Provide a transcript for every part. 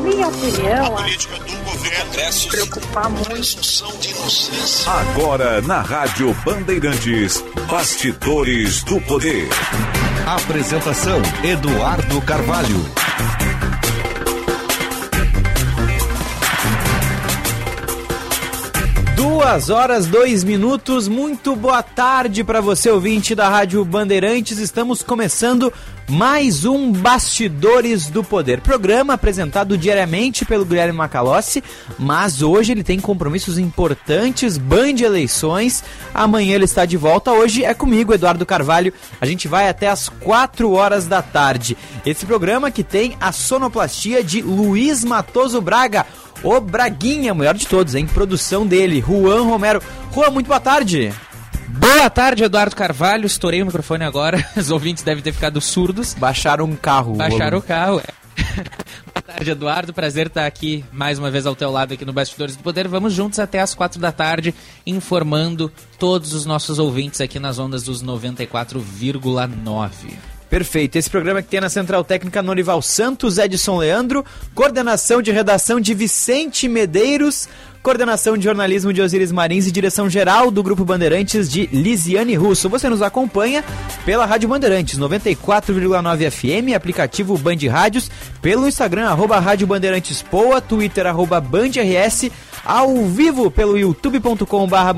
Na minha opinião, a política do governo se preocupar muito. Agora na Rádio Bandeirantes, Bastidores do Poder. Apresentação Eduardo Carvalho. Duas horas, dois minutos. Muito boa tarde para você, ouvinte da Rádio Bandeirantes. Estamos começando mais um Bastidores do Poder. Programa apresentado diariamente pelo Guilherme Macalossi, mas hoje ele tem compromissos importantes, Band Eleições. Amanhã ele está de volta. Hoje é comigo, Eduardo Carvalho. A gente vai até as quatro horas da tarde. Esse programa que tem a sonoplastia de Luiz Matoso Braga o Braguinha, melhor de todos, em produção dele, Juan Romero. Juan, muito boa tarde. Boa tarde, Eduardo Carvalho. Estourei o microfone agora. Os ouvintes devem ter ficado surdos. Baixaram um carro. Baixaram o carro, é. Boa tarde, Eduardo. Prazer estar aqui mais uma vez ao teu lado aqui no Bastidores do Poder. Vamos juntos até as quatro da tarde, informando todos os nossos ouvintes aqui nas ondas dos 94,9. Perfeito. Esse programa que tem na Central Técnica Norival Santos, Edson Leandro, coordenação de redação de Vicente Medeiros, coordenação de jornalismo de Osiris Marins e direção geral do Grupo Bandeirantes de Lisiane Russo. Você nos acompanha pela Rádio Bandeirantes 94,9 FM, aplicativo Band Rádios, pelo Instagram arroba Rádio Bandeirantes Poa, Twitter arroba Band RS, ao vivo pelo youtube.com barra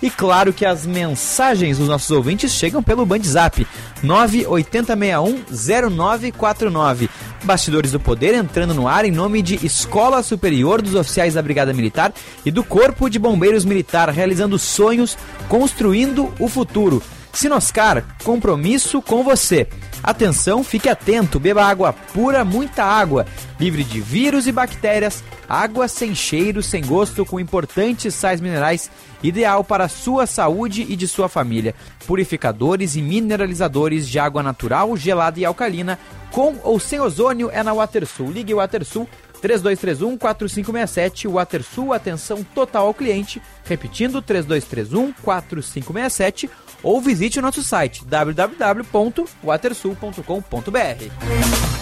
e claro que as mensagens dos nossos ouvintes chegam pelo Bandzap 980610949. Bastidores do Poder entrando no ar em nome de Escola Superior dos Oficiais da Brigada Militar e do Corpo de Bombeiros Militar, realizando sonhos, construindo o futuro. Sinoscar, compromisso com você. Atenção, fique atento, beba água pura, muita água, livre de vírus e bactérias, água sem cheiro, sem gosto, com importantes sais minerais, ideal para a sua saúde e de sua família. Purificadores e mineralizadores de água natural, gelada e alcalina, com ou sem ozônio é na WaterSul. Ligue WaterSul 3231 4567 WaterSul, atenção total ao cliente. Repetindo, 3231 4567 ou visite o nosso site www.watersul.com.br.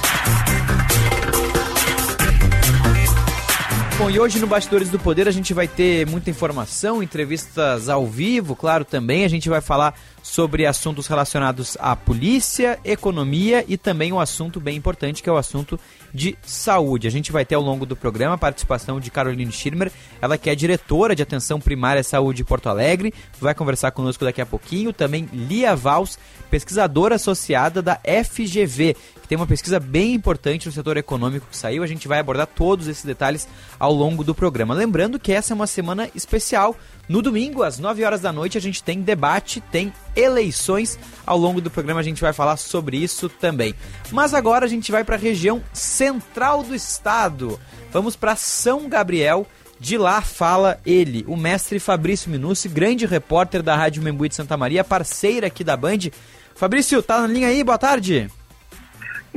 Bom, e hoje no Bastidores do Poder a gente vai ter muita informação, entrevistas ao vivo, claro, também. A gente vai falar sobre assuntos relacionados à polícia, economia e também um assunto bem importante que é o assunto de saúde. A gente vai ter ao longo do programa a participação de Caroline Schirmer, ela que é diretora de Atenção Primária Saúde Porto Alegre, vai conversar conosco daqui a pouquinho. Também Lia Vals, pesquisadora associada da FGV, que tem uma pesquisa bem importante no setor econômico que saiu. A gente vai abordar todos esses detalhes ao longo do programa. Lembrando que essa é uma semana especial no domingo, às 9 horas da noite, a gente tem debate, tem eleições. Ao longo do programa a gente vai falar sobre isso também. Mas agora a gente vai para a região central do estado. Vamos para São Gabriel. De lá fala ele, o mestre Fabrício Minucci, grande repórter da Rádio Membuí de Santa Maria, parceira aqui da Band. Fabrício, tá na linha aí? Boa tarde.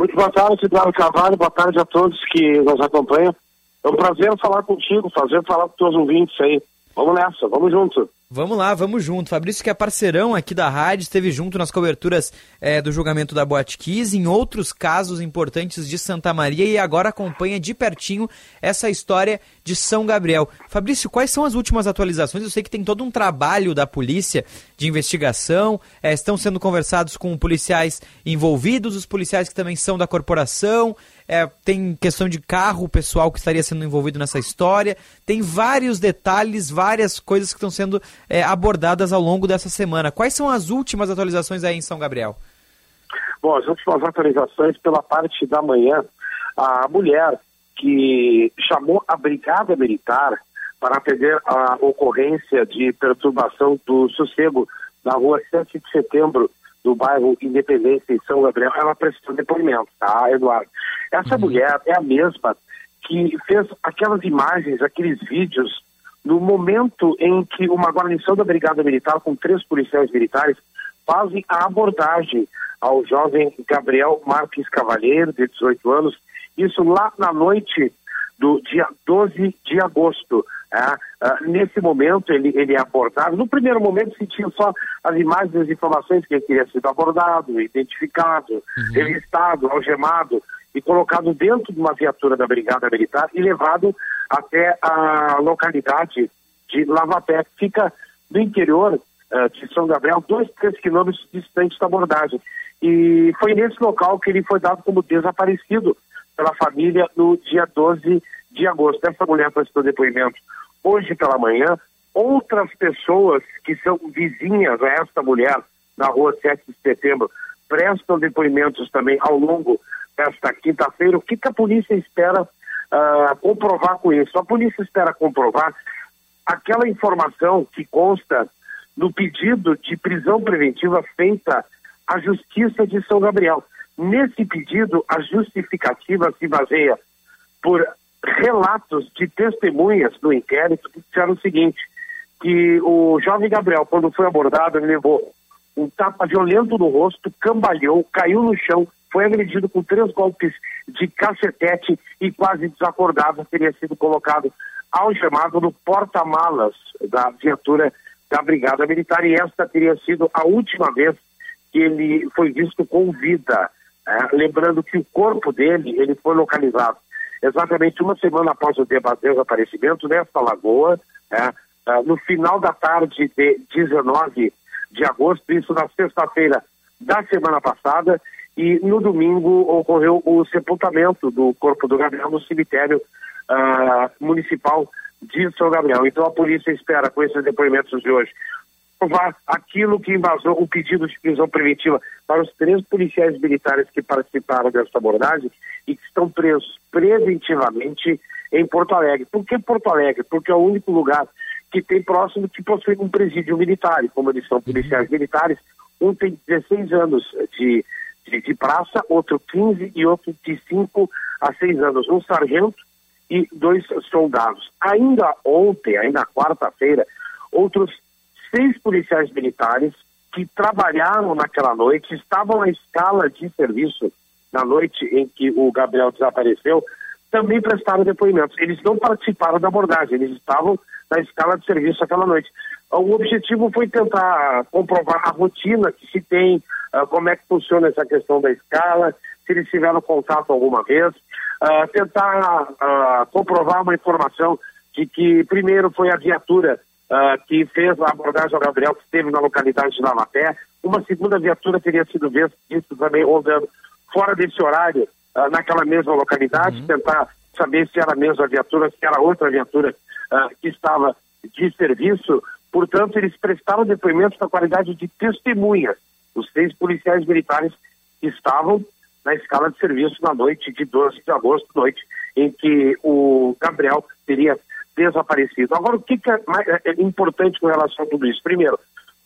Muito boa tarde, Eduardo Carvalho. Boa tarde a todos que nos acompanham. É um prazer falar contigo, prazer falar com os ouvintes aí. Vamos nessa, vamos junto. Vamos lá, vamos junto. Fabrício, que é parceirão aqui da rádio, esteve junto nas coberturas é, do julgamento da Boate Kiss, em outros casos importantes de Santa Maria e agora acompanha de pertinho essa história de São Gabriel. Fabrício, quais são as últimas atualizações? Eu sei que tem todo um trabalho da polícia de investigação, é, estão sendo conversados com policiais envolvidos, os policiais que também são da corporação, é, tem questão de carro pessoal que estaria sendo envolvido nessa história, tem vários detalhes, várias coisas que estão sendo é, abordadas ao longo dessa semana. Quais são as últimas atualizações aí em São Gabriel? Bom, as últimas atualizações pela parte da manhã, a mulher que chamou a Brigada Militar para atender a ocorrência de perturbação do sossego na rua 7 de setembro do bairro Independência em São Gabriel, ela prestou depoimento, tá, Eduardo? Essa uhum. mulher é a mesma que fez aquelas imagens, aqueles vídeos, no momento em que uma guarnição da Brigada Militar, com três policiais militares, fazem a abordagem ao jovem Gabriel Marques Cavalheiro, de 18 anos, isso lá na noite do dia 12 de agosto. É, uh, nesse momento ele, ele é abordado. No primeiro momento se tinha só as imagens e as informações que ele teria sido abordado, identificado, uhum. revistado, algemado. e colocado dentro de uma viatura da Brigada Militar e levado até a localidade de Lavapé, que fica no interior uh, de São Gabriel, dois, três quilômetros distante da abordagem. E foi nesse local que ele foi dado como desaparecido pela família no dia 12 de agosto. Essa mulher prestou depoimento hoje pela manhã. Outras pessoas que são vizinhas a esta mulher na rua 7 de setembro prestam depoimentos também ao longo desta quinta-feira. O que, que, a polícia espera uh, comprovar com isso? A polícia espera comprovar aquela informação que consta no pedido de prisão preventiva feita à Justiça de São Gabriel. Nesse pedido, a justificativa se baseia por relatos de testemunhas do inquérito que disseram o seguinte, que o jovem Gabriel, quando foi abordado, ele levou um tapa violento no rosto, cambaleou, caiu no chão, foi agredido com três golpes de cacetete e quase desacordado teria sido colocado algemado no porta-malas da viatura da Brigada Militar e esta teria sido a última vez que ele foi visto com vida. É, lembrando que o corpo dele ele foi localizado exatamente uma semana após o desaparecimento nesta lagoa, é, é, no final da tarde de 19 de agosto, isso na sexta-feira da semana passada, e no domingo ocorreu o sepultamento do corpo do Gabriel no cemitério uh, municipal de São Gabriel. Então a polícia espera, com esses depoimentos de hoje, aquilo que embasou o pedido de prisão preventiva para os três policiais militares que participaram dessa abordagem e que estão presos preventivamente em Porto Alegre. Por que Porto Alegre? Porque é o único lugar que tem próximo que possui um presídio militar, e como eles são policiais militares, um tem 16 anos de, de, de praça, outro 15 e outro de 5 a 6 anos. Um sargento e dois soldados. Ainda ontem, ainda quarta-feira, outros seis policiais militares que trabalharam naquela noite, estavam na escala de serviço na noite em que o Gabriel desapareceu, também prestaram depoimentos. Eles não participaram da abordagem, eles estavam na escala de serviço aquela noite. O objetivo foi tentar comprovar a rotina que se tem, uh, como é que funciona essa questão da escala, se eles tiveram contato alguma vez, uh, tentar uh, comprovar uma informação de que primeiro foi a viatura que fez a abordagem ao Gabriel, que esteve na localidade de Lavapé, uma segunda viatura teria sido vista também rodando fora desse horário uh, naquela mesma localidade, uhum. tentar saber se era a mesma viatura, se era outra viatura uh, que estava de serviço. Portanto, eles prestaram depoimentos na qualidade de testemunhas. Os seis policiais militares estavam na escala de serviço na noite de 12 de agosto, noite em que o Gabriel teria desaparecido. Agora, o que, que é, mais, é importante com relação a tudo isso? Primeiro,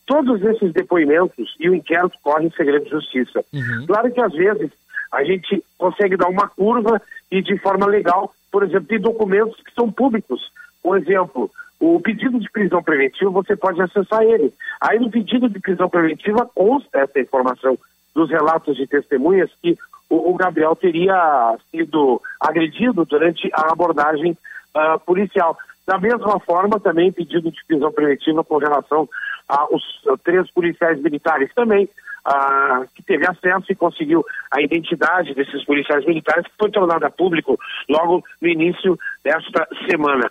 todos esses depoimentos e o inquérito correm em segredo de justiça. Uhum. Claro que às vezes a gente consegue dar uma curva e de forma legal, por exemplo, tem documentos que são públicos. Por exemplo, o pedido de prisão preventiva, você pode acessar ele. Aí no pedido de prisão preventiva consta essa informação dos relatos de testemunhas que o, o Gabriel teria sido agredido durante a abordagem uh, policial. Da mesma forma, também pedido de prisão preventiva com relação aos três policiais militares também, ah, que teve acesso e conseguiu a identidade desses policiais militares, que foi tornada público logo no início desta semana.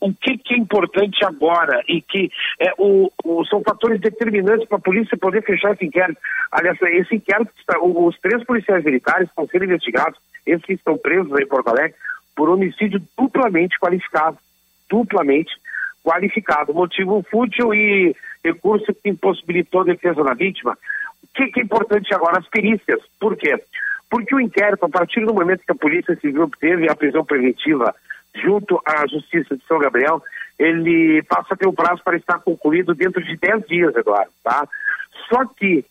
O que, que, é importante agora e que é, o, o, são fatores determinantes para a polícia poder fechar esse inquérito. Aliás, esse inquérito, os três policiais militares estão sendo investigados, esses que estão presos em Porto Alegre, por homicídio duplamente qualificado duplamente qualificado. Motivo fútil e recurso que impossibilitou a defesa da vítima. O que, que é importante agora? As perícias. Por quê? Porque o inquérito, a partir do momento que a Polícia Civil obteve a prisão preventiva junto à Justiça de São Gabriel, ele passa a ter o prazo para estar concluído dentro de 10 dias, Eduardo, tá? Só que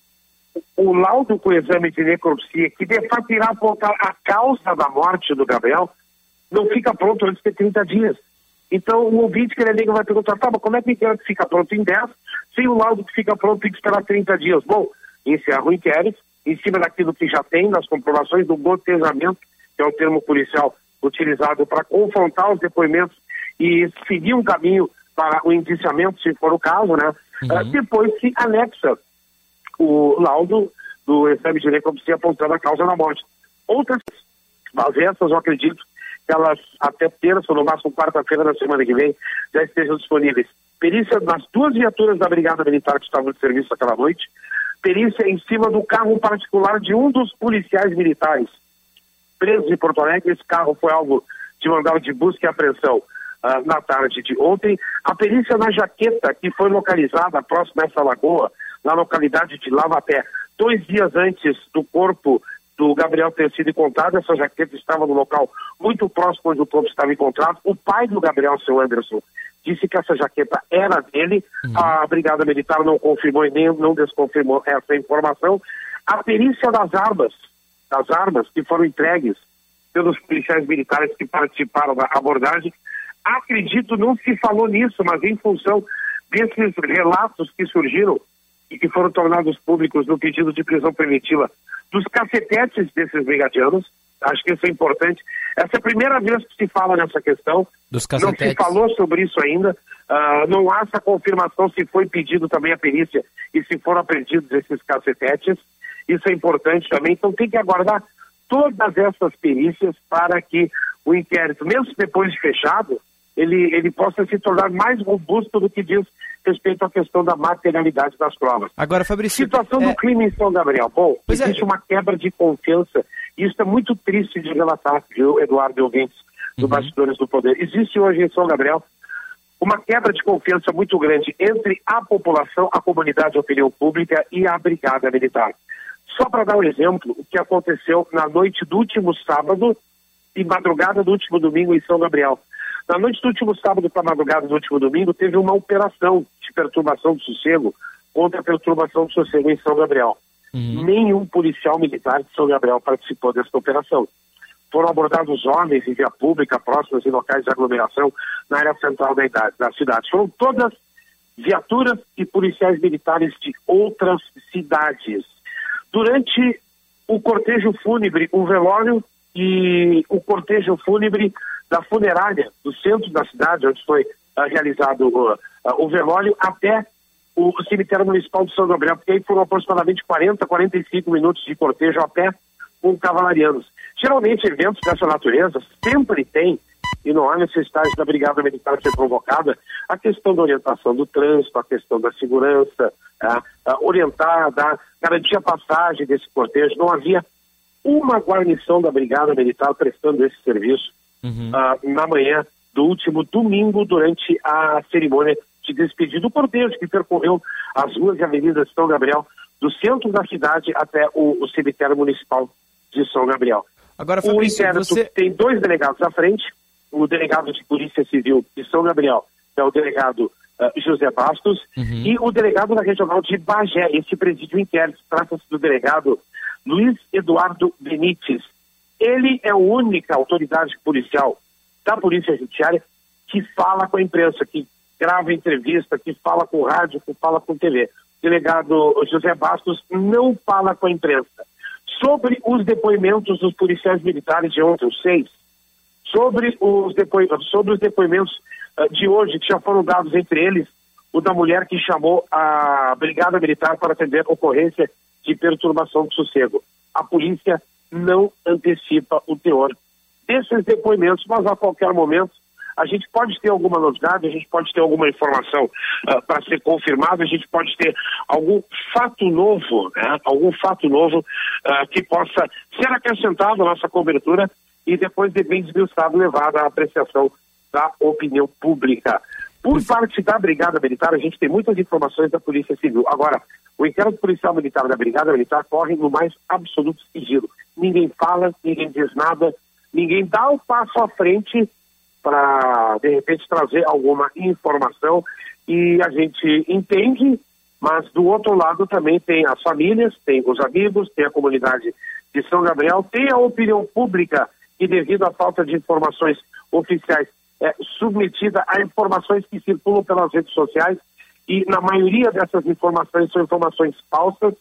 o laudo com o exame de necropsia, que de fato irá apontar a causa da morte do Gabriel, não fica pronto antes de 30 dias. Então, o ouvinte que ele liga vai perguntar, tá, mas como é que o inquérito fica pronto em 10, sem o laudo que fica pronto tem que esperar 30 dias? Bom, encerra o inquérito, em cima daquilo que já tem, nas comprovações do gotezamento, que é o termo policial utilizado para confrontar os depoimentos e seguir um caminho para o indiciamento, se for o caso, né? Uhum. Uh, depois se anexa o laudo do exame de necropsia apontando a causa da morte. Outras Mas essas eu acredito elas até terça, no máximo quarta-feira da semana que vem, já estejam disponíveis. Perícia nas duas viaturas da Brigada Militar que estavam de serviço aquela noite, perícia em cima do carro particular de um dos policiais militares presos em Porto Alegre. Esse carro foi alvo de mandado de busca e apreensão uh, na tarde de ontem. A perícia na jaqueta, que foi localizada próximo a essa lagoa, na localidade de Lavaté, dois dias antes do corpo do Gabriel ter sido encontrado, essa jaqueta estava no local muito próximo onde o corpo estava encontrado. O pai do Gabriel, seu Anderson, disse que essa jaqueta era dele. Uhum. A Brigada Militar não confirmou e nem não desconfirmou essa informação. A perícia das armas, das armas que foram entregues pelos policiais militares que participaram da abordagem, acredito não se falou nisso, mas em função desses relatos que surgiram e que foram tornados públicos no pedido de prisão preventiva dos cacetetes desses brigadianos, acho que isso é importante. Essa é a primeira vez que se fala nessa questão. Dos cacetetes. Não se falou sobre isso ainda. Uh, não há essa confirmação se foi pedido também a perícia e se foram apreendidos esses cacetetes. Isso é importante também. Então tem que aguardar todas essas perícias para que o inquérito, mesmo depois de fechado, ele, ele possa se tornar mais robusto do que diz respeito à questão da materialidade das provas. Agora, Fabrício... Situação é... do crime em São Gabriel. Bom, pois é. existe é. uma quebra de confiança e isso é muito triste de relatar, viu, Eduardo e ouvintes do uhum. Bastidores do Poder. Existe hoje em São Gabriel uma quebra de confiança muito grande entre a população, a comunidade, a opinião pública e a Brigada Militar. Só para dar um exemplo, o que aconteceu na noite do último sábado e madrugada do último domingo em São Gabriel. Na noite do último sábado para a madrugada do último domingo, teve uma operação de perturbação do sossego contra a perturbação do sossego em São Gabriel. Uhum. Nenhum policial militar de São Gabriel participou dessa operação. Foram abordados homens em via pública, próximas em locais de aglomeração na área central da, idade, da cidade. Foram todas viaturas e policiais militares de outras cidades. Durante o cortejo fúnebre, um velório e o cortejo fúnebre da funerária do centro da cidade, onde foi uh, realizado uh, o velório, até o cemitério municipal de São Gabriel, porque aí foram aproximadamente 40, 45 minutos de cortejo a pé com cavalarianos. Geralmente, eventos dessa natureza sempre tem, e não há necessidade da Brigada Militar ser provocada, a questão da orientação do trânsito, a questão da segurança, a, a orientar, dar, garantir a passagem desse cortejo. Não havia uma guarnição da Brigada Militar prestando esse serviço uhum. uh, na manhã do último domingo, durante a cerimônia de despedida do cortejo que percorreu as ruas e avenidas de São Gabriel, do centro da cidade até o, o cemitério municipal de São Gabriel. Agora, Fabrício, o inquérito você... tem dois delegados à frente, o delegado de Polícia Civil de São Gabriel, que é o delegado uh, José Bastos, uhum. e o delegado da Regional de Bagé. Esse presídio inquérito trata-se do delegado Luiz Eduardo Benites. Ele é a única autoridade policial da Polícia Judiciária que fala com a imprensa, que grava entrevista, que fala com rádio, que fala com TV. O delegado José Bastos não fala com a imprensa. Sobre os depoimentos dos policiais militares de ontem, os seis, sobre os, depoi sobre os depoimentos uh, de hoje, que já foram dados entre eles, o da mulher que chamou a Brigada Militar para atender ocorrência de perturbação do sossego. A polícia não antecipa o teor desses depoimentos, mas a qualquer momento a gente pode ter alguma novidade, a gente pode ter alguma informação uh, para ser confirmada, a gente pode ter algum fato novo, né? algum fato novo uh, que possa ser acrescentado à nossa cobertura e depois de bem desmiuçado levado à apreciação da opinião pública. Por parte da Brigada Militar, a gente tem muitas informações da Polícia Civil. Agora, o inquérito policial militar da Brigada Militar corre no mais absoluto sigilo. Ninguém fala, ninguém diz nada, ninguém dá o um passo à frente para, de repente, trazer alguma informação e a gente entende, mas do outro lado também tem as famílias, tem os amigos, tem a comunidade de São Gabriel, tem a opinião pública que, devido à falta de informações oficiais, é submetida a informações que circulam pelas redes sociais e na maioria dessas informações são informações falsas,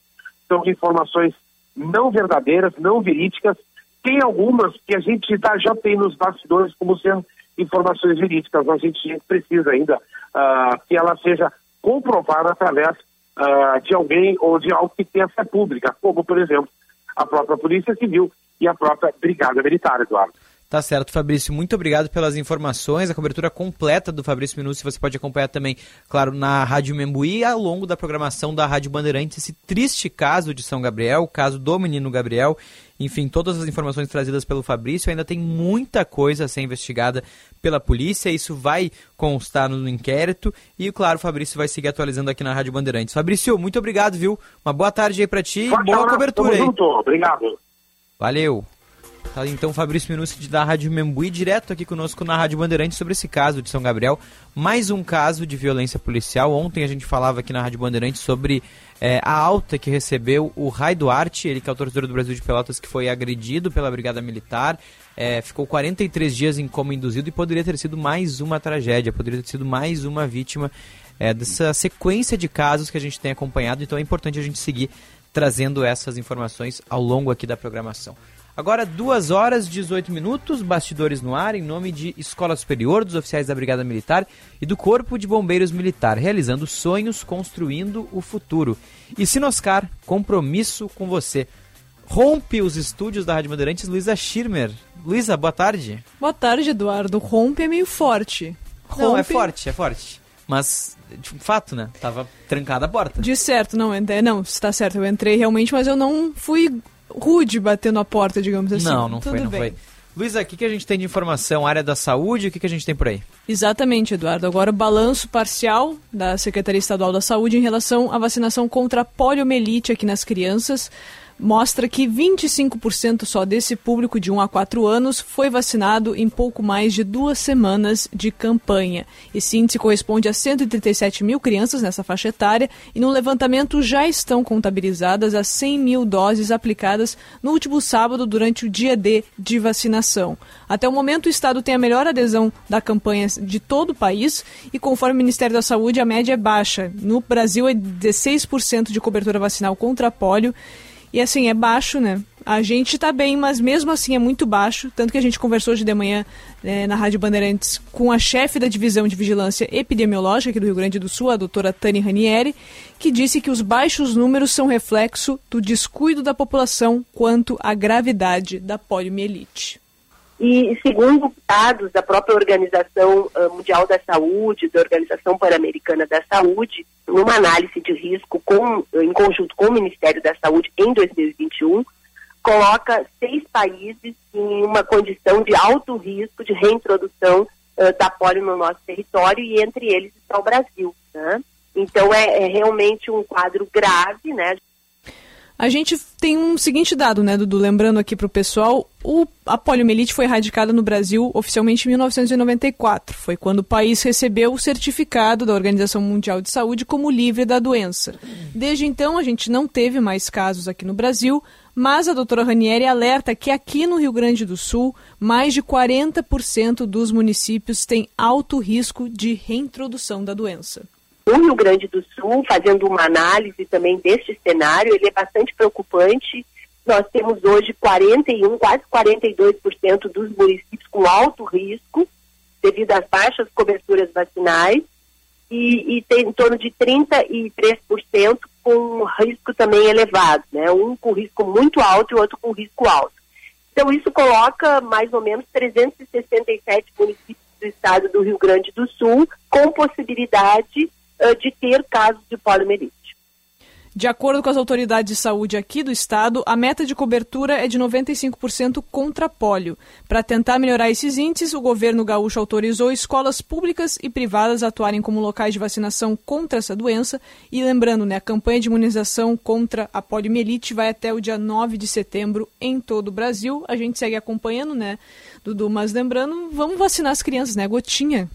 são informações não verdadeiras, não verídicas. Tem algumas que a gente tá, já tem nos bastidores como sendo informações verídicas, mas a gente precisa ainda uh, que ela seja comprovada através uh, de alguém ou de algo que tenha fé pública, como, por exemplo, a própria Polícia Civil, e a própria Brigada Militar, Eduardo. Tá certo, Fabrício. Muito obrigado pelas informações. A cobertura completa do Fabrício Minucci você pode acompanhar também, claro, na Rádio Membuí ao longo da programação da Rádio Bandeirantes. Esse triste caso de São Gabriel, o caso do menino Gabriel. Enfim, todas as informações trazidas pelo Fabrício. Ainda tem muita coisa a ser investigada pela polícia. Isso vai constar no inquérito. E, claro, o Fabrício vai seguir atualizando aqui na Rádio Bandeirantes. Fabrício, muito obrigado, viu? Uma boa tarde aí pra ti e boa cobertura aí. Junto. Obrigado. Valeu. Tá, então, Fabrício Minucci da Rádio Membuí, direto aqui conosco na Rádio Bandeirantes sobre esse caso de São Gabriel. Mais um caso de violência policial. Ontem a gente falava aqui na Rádio Bandeirantes sobre é, a alta que recebeu o Rai Duarte, ele que é o torcedor do Brasil de Pelotas, que foi agredido pela Brigada Militar. É, ficou 43 dias em coma induzido e poderia ter sido mais uma tragédia, poderia ter sido mais uma vítima é, dessa sequência de casos que a gente tem acompanhado. Então é importante a gente seguir trazendo essas informações ao longo aqui da programação. Agora, 2 horas e 18 minutos, bastidores no ar, em nome de Escola Superior, dos oficiais da Brigada Militar e do Corpo de Bombeiros Militar, realizando sonhos, construindo o futuro. E Sinoscar, compromisso com você. Rompe os estúdios da Rádio Bandeirantes, Luísa Schirmer. Luísa, boa tarde. Boa tarde, Eduardo. Rompe é meio forte. Rompe... Não, é forte, é forte. Mas, de fato, né? Tava trancada a porta. De certo, não, é, não, está certo. Eu entrei realmente, mas eu não fui rude batendo a porta, digamos assim. Não, não Tudo foi, não bem. foi. Luísa, o que, que a gente tem de informação? Área da saúde, o que, que a gente tem por aí? Exatamente, Eduardo. Agora o balanço parcial da Secretaria Estadual da Saúde em relação à vacinação contra a poliomielite aqui nas crianças mostra que 25% só desse público de 1 a 4 anos foi vacinado em pouco mais de duas semanas de campanha. Esse índice corresponde a 137 mil crianças nessa faixa etária e no levantamento já estão contabilizadas as 100 mil doses aplicadas no último sábado durante o dia D de vacinação. Até o momento, o Estado tem a melhor adesão da campanha de todo o país e, conforme o Ministério da Saúde, a média é baixa. No Brasil, é 16% de cobertura vacinal contra a polio e assim, é baixo, né? A gente tá bem, mas mesmo assim é muito baixo. Tanto que a gente conversou hoje de manhã é, na Rádio Bandeirantes com a chefe da divisão de vigilância epidemiológica aqui do Rio Grande do Sul, a doutora Tani Ranieri, que disse que os baixos números são reflexo do descuido da população quanto à gravidade da poliomielite. E segundo dados da própria Organização Mundial da Saúde, da Organização Pan-Americana da Saúde, numa análise de risco com, em conjunto com o Ministério da Saúde em 2021, coloca seis países em uma condição de alto risco de reintrodução uh, da polio no nosso território e entre eles está o Brasil. Né? Então é, é realmente um quadro grave, né? A gente tem um seguinte dado, né, Dudu? Lembrando aqui para o pessoal, a poliomielite foi erradicada no Brasil oficialmente em 1994. Foi quando o país recebeu o certificado da Organização Mundial de Saúde como livre da doença. Desde então, a gente não teve mais casos aqui no Brasil, mas a doutora Ranieri alerta que aqui no Rio Grande do Sul, mais de 40% dos municípios têm alto risco de reintrodução da doença. O Rio Grande do Sul, fazendo uma análise também deste cenário, ele é bastante preocupante. Nós temos hoje 41, quase 42% dos municípios com alto risco, devido às baixas coberturas vacinais, e, e tem em torno de 33% com risco também elevado, né? Um com risco muito alto e outro com risco alto. Então, isso coloca mais ou menos 367 municípios do estado do Rio Grande do Sul com possibilidade de ter casos de poliomielite. De acordo com as autoridades de saúde aqui do estado, a meta de cobertura é de 95% contra pólio. Para tentar melhorar esses índices, o governo gaúcho autorizou escolas públicas e privadas a atuarem como locais de vacinação contra essa doença. E lembrando, né, a campanha de imunização contra a poliomielite vai até o dia 9 de setembro em todo o Brasil. A gente segue acompanhando, né, Dudu? Mas lembrando, vamos vacinar as crianças, né? Gotinha.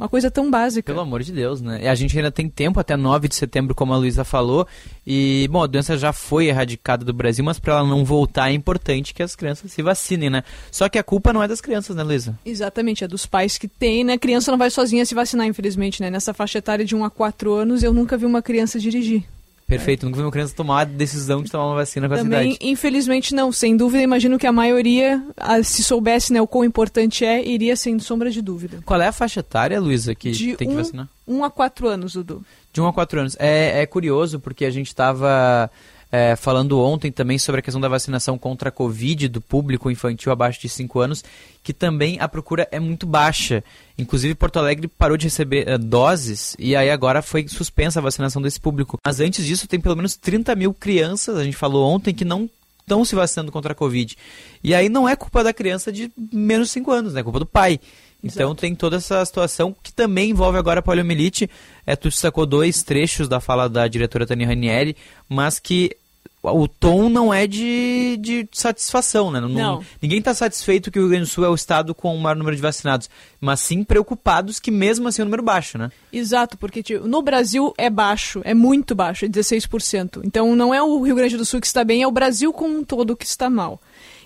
Uma coisa tão básica. Pelo amor de Deus, né? E a gente ainda tem tempo até 9 de setembro, como a Luísa falou. E, bom, a doença já foi erradicada do Brasil, mas para ela não voltar é importante que as crianças se vacinem, né? Só que a culpa não é das crianças, né, Luísa? Exatamente, é dos pais que têm, né? A criança não vai sozinha se vacinar, infelizmente, né? Nessa faixa etária de 1 a 4 anos, eu nunca vi uma criança dirigir. Perfeito, nunca vi uma criança tomar a decisão de tomar uma vacina com Também, essa idade. infelizmente não, sem dúvida, imagino que a maioria, se soubesse né, o quão importante é, iria sem sombra de dúvida. Qual é a faixa etária, Luísa, que de tem um, que vacinar? 1 a 4 anos, Dudu. De 1 a 4 anos. É, é curioso porque a gente estava é, falando ontem também sobre a questão da vacinação contra a Covid do público infantil abaixo de 5 anos, que também a procura é muito baixa. Inclusive, Porto Alegre parou de receber uh, doses e aí agora foi suspensa a vacinação desse público. Mas antes disso, tem pelo menos 30 mil crianças, a gente falou ontem, que não estão se vacinando contra a Covid. E aí não é culpa da criança de menos de 5 anos, né? é culpa do pai. Então Exato. tem toda essa situação que também envolve agora a poliomielite. É, tu sacou dois trechos da fala da diretora Tânia Ranieri, mas que o tom não é de, de satisfação, né? Não, não. Ninguém está satisfeito que o Rio Grande do Sul é o estado com o maior número de vacinados, mas sim preocupados que mesmo assim é um número baixo, né? Exato, porque tipo, no Brasil é baixo, é muito baixo, é 16%. Então não é o Rio Grande do Sul que está bem, é o Brasil como um todo que está mal.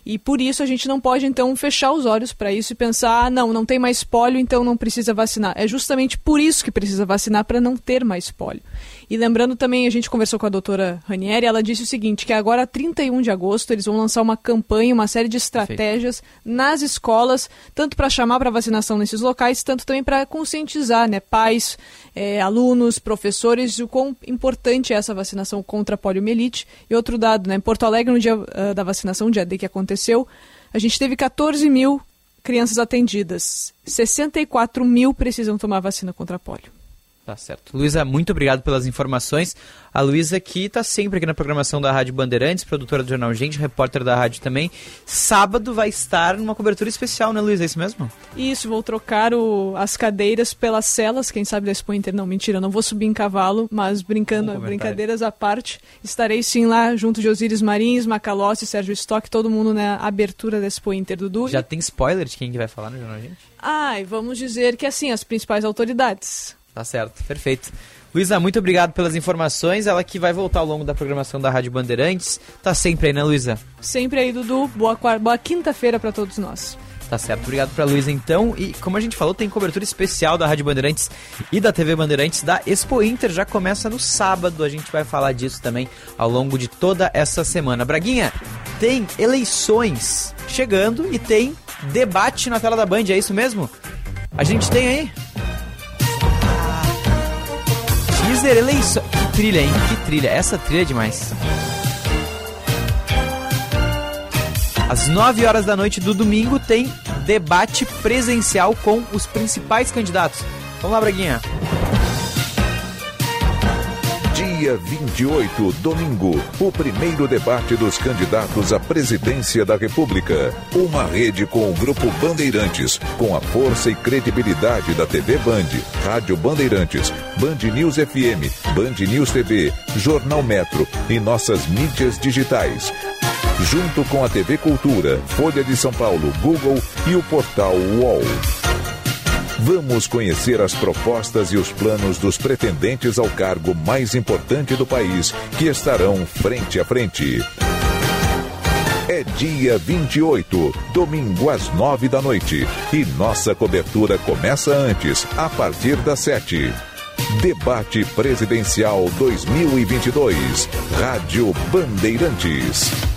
E por isso a gente não pode, então, fechar os olhos para isso e pensar, ah, não, não tem mais polio, então não precisa vacinar. É justamente por isso que precisa vacinar, para não ter mais polio. E lembrando também, a gente conversou com a doutora Ranieri, ela disse o seguinte, que agora, 31 de agosto, eles vão lançar uma campanha, uma série de estratégias Perfeito. nas escolas, tanto para chamar para vacinação nesses locais, tanto também para conscientizar né, pais, é, alunos, professores, o quão importante é essa vacinação contra a poliomielite. E outro dado, né, em Porto Alegre, no dia uh, da vacinação, dia D que aconteceu, a gente teve 14 mil crianças atendidas. 64 mil precisam tomar vacina contra a polio. Tá certo. Luísa, muito obrigado pelas informações. A Luísa que está sempre aqui na programação da Rádio Bandeirantes, produtora do Jornal Gente, repórter da rádio também. Sábado vai estar numa cobertura especial, né, Luísa? É isso mesmo? Isso, vou trocar o, as cadeiras pelas celas, quem sabe da Expo Inter. Não, mentira, não vou subir em cavalo, mas brincando, brincadeiras à parte, estarei sim lá junto de Osíris Marins, Macalossi, Sérgio Stock, todo mundo na abertura da Expo Inter, Dudu. Já tem spoiler de quem que vai falar no Jornal Gente? Ai, vamos dizer que assim, as principais autoridades. Tá certo, perfeito. Luísa, muito obrigado pelas informações. Ela que vai voltar ao longo da programação da Rádio Bandeirantes. Tá sempre aí, né, Luísa? Sempre aí, Dudu. Boa, boa quinta-feira para todos nós. Tá certo, obrigado pra Luísa então. E como a gente falou, tem cobertura especial da Rádio Bandeirantes e da TV Bandeirantes da Expo Inter. Já começa no sábado, a gente vai falar disso também ao longo de toda essa semana. Braguinha, tem eleições chegando e tem debate na tela da Band, é isso mesmo? A gente tem aí Teaser eleição. Que trilha, hein? Que trilha. Essa trilha é demais. Às 9 horas da noite do domingo tem debate presencial com os principais candidatos. Vamos lá, Braguinha dia 28, domingo, o primeiro debate dos candidatos à presidência da República. Uma rede com o Grupo Bandeirantes, com a força e credibilidade da TV Band, Rádio Bandeirantes, Band News FM, Band News TV, Jornal Metro e nossas mídias digitais. Junto com a TV Cultura, Folha de São Paulo, Google e o portal UOL. Vamos conhecer as propostas e os planos dos pretendentes ao cargo mais importante do país que estarão frente a frente. É dia 28, domingo às 9 da noite. E nossa cobertura começa antes, a partir das 7. Debate Presidencial 2022. Rádio Bandeirantes.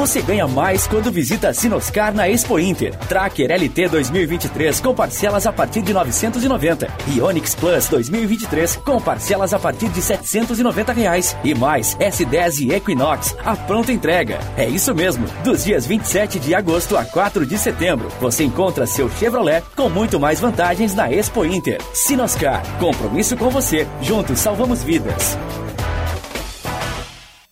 Você ganha mais quando visita a Sinoscar na Expo Inter. Tracker LT 2023 com parcelas a partir de 990. E Onix Plus 2023 com parcelas a partir de 790 reais. E mais S10 e Equinox a pronta entrega. É isso mesmo. Dos dias 27 de agosto a 4 de setembro, você encontra seu Chevrolet com muito mais vantagens na Expo Inter. Sinoscar, compromisso com você. Juntos salvamos vidas.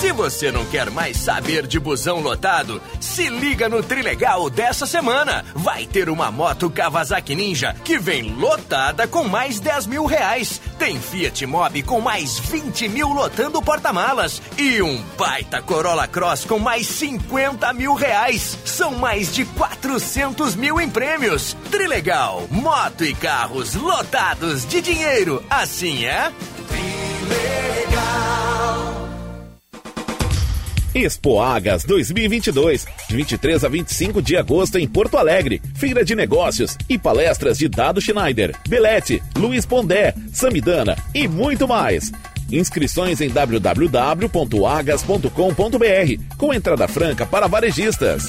Se você não quer mais saber de busão lotado, se liga no Trilegal dessa semana. Vai ter uma moto Kawasaki Ninja que vem lotada com mais 10 mil reais. Tem Fiat Mobi com mais 20 mil lotando porta-malas. E um baita Corolla Cross com mais 50 mil reais. São mais de 400 mil em prêmios. Trilegal, moto e carros lotados de dinheiro. Assim é? Trilegal. Expo Agas 2022, de 23 a 25 de agosto em Porto Alegre. Feira de negócios e palestras de Dado Schneider, Belete, Luiz Pondé, Samidana e muito mais. Inscrições em www.agas.com.br, com entrada franca para varejistas.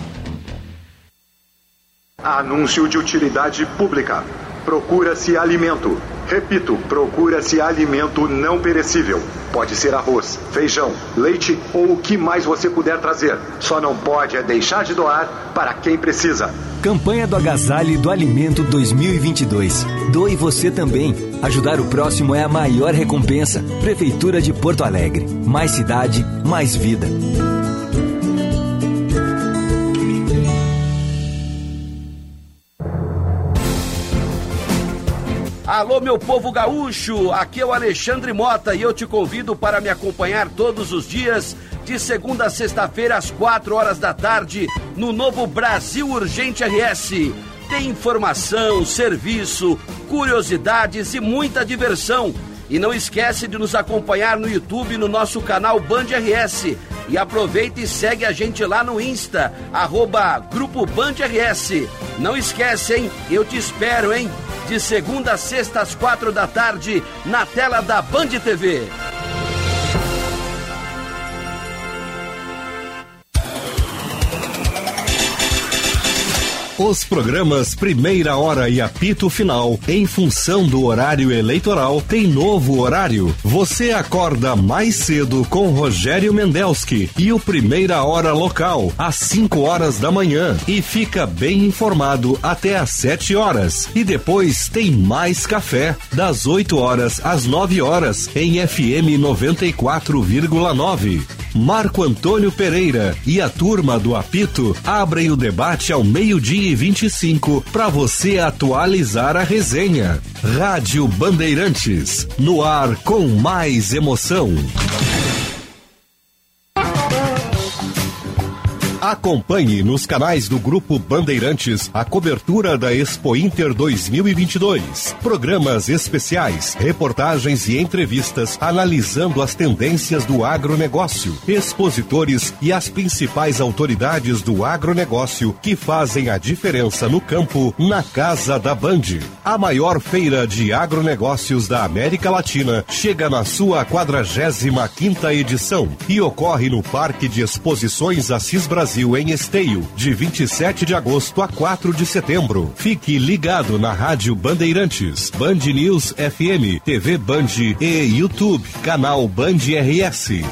Anúncio de utilidade pública. Procura-se alimento. Repito, procura-se alimento não perecível. Pode ser arroz, feijão, leite ou o que mais você puder trazer. Só não pode é deixar de doar para quem precisa. Campanha do Agasalho do Alimento 2022. Doe você também. Ajudar o próximo é a maior recompensa. Prefeitura de Porto Alegre. Mais cidade, mais vida. Alô, meu povo gaúcho, aqui é o Alexandre Mota e eu te convido para me acompanhar todos os dias, de segunda a sexta-feira, às quatro horas da tarde, no novo Brasil Urgente RS. Tem informação, serviço, curiosidades e muita diversão. E não esquece de nos acompanhar no YouTube no nosso canal Band RS. E aproveita e segue a gente lá no Insta, arroba Grupo Band RS. Não esquece, hein? Eu te espero, hein? de segunda a sexta às quatro da tarde, na tela da Band TV. Os programas Primeira Hora e Apito Final, em função do horário eleitoral, tem novo horário. Você acorda mais cedo com Rogério Mendelski e o Primeira Hora Local, às 5 horas da manhã, e fica bem informado até às 7 horas. E depois tem mais café, das 8 horas às 9 horas, em FM 94,9. Marco Antônio Pereira e a turma do Apito abrem o debate ao meio-dia e 25 para você atualizar a resenha. Rádio Bandeirantes, no ar com mais emoção. Acompanhe nos canais do Grupo Bandeirantes a cobertura da Expo Inter 2022. Programas especiais, reportagens e entrevistas analisando as tendências do agronegócio, expositores e as principais autoridades do agronegócio que fazem a diferença no campo na Casa da Band. A maior feira de agronegócios da América Latina chega na sua 45 quinta edição e ocorre no Parque de Exposições Assis Brasil Brasil em Esteio, de 27 de agosto a 4 de setembro. Fique ligado na Rádio Bandeirantes, Band News FM, TV Band e YouTube, canal Band RS.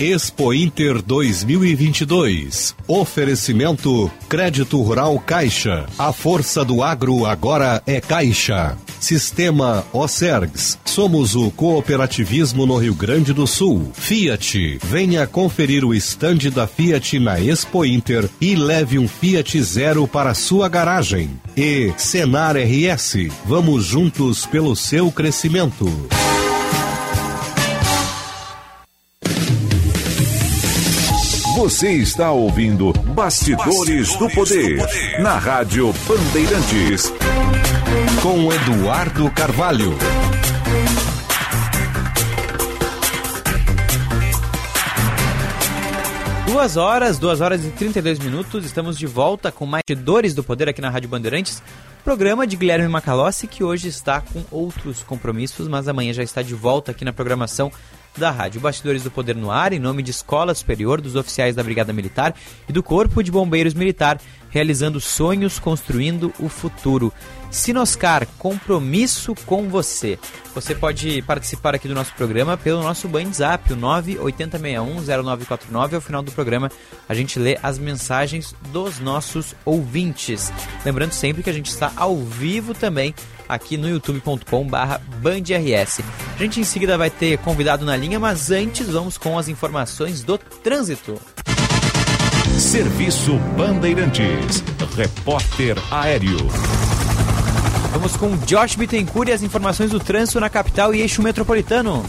Expo Inter 2022. Oferecimento Crédito Rural Caixa. A força do agro agora é Caixa. Sistema Osergs. Somos o cooperativismo no Rio Grande do Sul. Fiat. Venha conferir o estande da Fiat na Expo Inter e leve um Fiat Zero para sua garagem. E Senar RS. Vamos juntos pelo seu crescimento. Você está ouvindo Bastidores, do, Poder, na Rádio Bandeirantes. Com Eduardo Carvalho. Duas horas, duas horas e 32 minutos, estamos de volta com mais Bastidores do Poder aqui na Rádio Bandeirantes. Programa de Guilherme Macalossi, que hoje está com outros compromissos, mas amanhã já está de volta aqui na programação da Rádio Bastidores do Poder no Ar, em nome de Escola Superior dos Oficiais da Brigada Militar e do Corpo de Bombeiros Militar, realizando sonhos, construindo o futuro. Sinoscar, compromisso com você. Você pode participar aqui do nosso programa pelo nosso WhatsApp, o 980610949. Ao final do programa, a gente lê as mensagens dos nossos ouvintes. Lembrando sempre que a gente está ao vivo também aqui no youtube.com/bandrs. A gente em seguida vai ter convidado na linha, mas antes vamos com as informações do trânsito. Serviço Bandeirantes. Repórter Aéreo. Vamos com Josh Bittencourt e as informações do trânsito na capital e eixo metropolitano.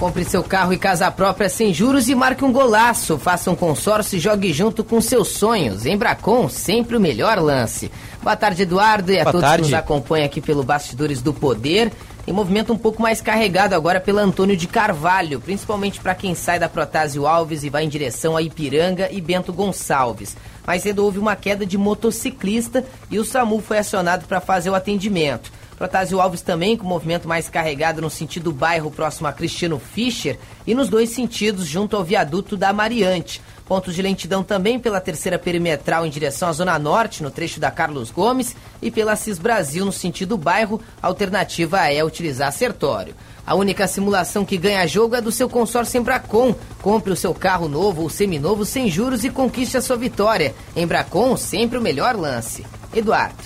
Compre seu carro e casa própria sem juros e marque um golaço. Faça um consórcio e jogue junto com seus sonhos. Em Bracon, sempre o melhor lance. Boa tarde, Eduardo, e a Boa todos tarde. que nos acompanham aqui pelo Bastidores do Poder. Tem movimento um pouco mais carregado agora pela Antônio de Carvalho, principalmente para quem sai da Protásio Alves e vai em direção a Ipiranga e Bento Gonçalves. Mais cedo houve uma queda de motociclista e o SAMU foi acionado para fazer o atendimento. Protásio Alves também com movimento mais carregado no sentido bairro próximo a Cristiano Fischer e nos dois sentidos junto ao viaduto da Mariante. Pontos de lentidão também pela terceira perimetral em direção à Zona Norte, no trecho da Carlos Gomes, e pela Cis Brasil no sentido bairro. Alternativa é utilizar Sertório. A única simulação que ganha jogo é do seu consórcio Embracon. Compre o seu carro novo ou seminovo sem juros e conquiste a sua vitória. Embracon, sempre o melhor lance. Eduardo.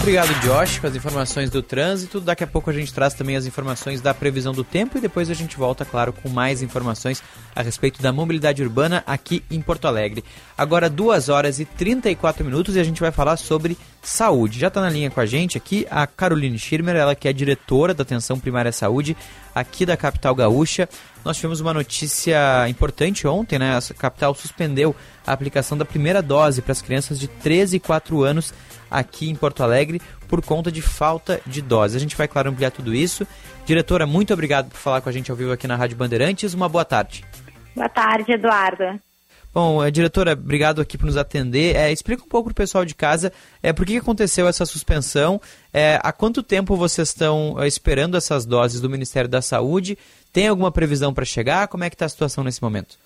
Obrigado, Josh, com as informações do trânsito. Daqui a pouco a gente traz também as informações da previsão do tempo e depois a gente volta, claro, com mais informações a respeito da mobilidade urbana aqui em Porto Alegre. Agora, 2 horas e 34 minutos e a gente vai falar sobre saúde. Já está na linha com a gente aqui a Caroline Schirmer, ela que é diretora da Atenção Primária Saúde aqui da capital gaúcha. Nós tivemos uma notícia importante ontem, né? A capital suspendeu a aplicação da primeira dose para as crianças de 13 e 4 anos aqui em Porto Alegre por conta de falta de doses. A gente vai, claro, ampliar tudo isso. Diretora, muito obrigado por falar com a gente ao vivo aqui na Rádio Bandeirantes. Uma boa tarde. Boa tarde, Eduardo. Bom, eh, diretora, obrigado aqui por nos atender. É, explica um pouco para o pessoal de casa é, por que aconteceu essa suspensão, é, há quanto tempo vocês estão esperando essas doses do Ministério da Saúde, tem alguma previsão para chegar, como é que está a situação nesse momento?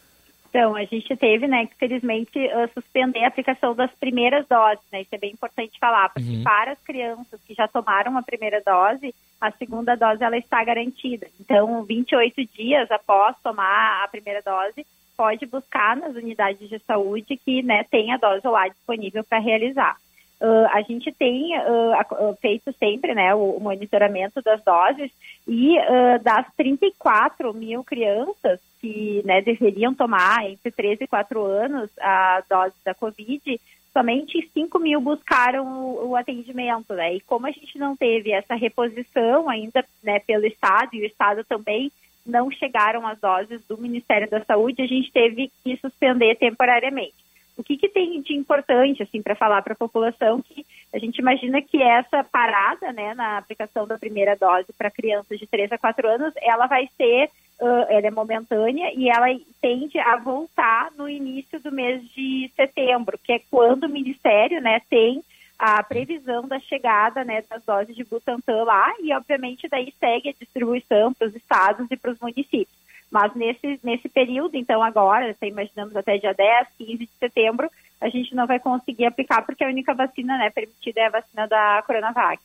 Então, a gente teve, né, que felizmente uh, suspender a aplicação das primeiras doses, né? Isso é bem importante falar, porque Uhum. para as crianças que já tomaram a primeira dose, a segunda dose ela está garantida. Então, 28 dias após tomar a primeira dose, pode buscar nas unidades de saúde que, né, tem a dose lá disponível para realizar. Uh, a gente tem uh, uh, feito sempre né, o, o monitoramento das doses e uh, das 34 mil crianças que né, deveriam tomar entre 13 e 4 anos a dose da Covid, somente 5 mil buscaram o, o atendimento. Né? E como a gente não teve essa reposição ainda né, pelo Estado, e o Estado também não chegaram as doses do Ministério da Saúde, a gente teve que suspender temporariamente. O que, que tem de importante assim para falar para a população que a gente imagina que essa parada, né, na aplicação da primeira dose para crianças de 3 a 4 anos, ela vai ser, uh, ela é momentânea e ela tende a voltar no início do mês de setembro, que é quando o Ministério, né, tem a previsão da chegada, né, das doses de Butantan lá e, obviamente, daí segue a distribuição para os estados e para os municípios. Mas nesse, nesse período, então agora, até imaginamos até dia 10, 15 de setembro, a gente não vai conseguir aplicar porque a única vacina né, permitida é a vacina da Coronavac.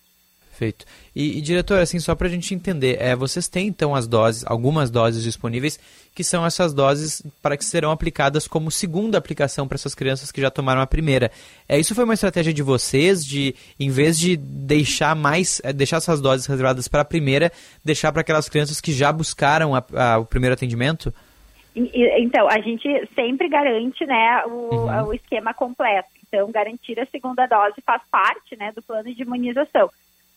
Perfeito. E, e diretor, assim, só para a gente entender, é, vocês têm então as doses, algumas doses disponíveis, que são essas doses para que serão aplicadas como segunda aplicação para essas crianças que já tomaram a primeira. É, isso foi uma estratégia de vocês, de em vez de deixar mais, é, deixar essas doses reservadas para a primeira, deixar para aquelas crianças que já buscaram a- a- o primeiro atendimento? Então, a gente sempre garante né, o, Uhum. o esquema completo. Então, garantir a segunda dose faz parte né, do plano de imunização.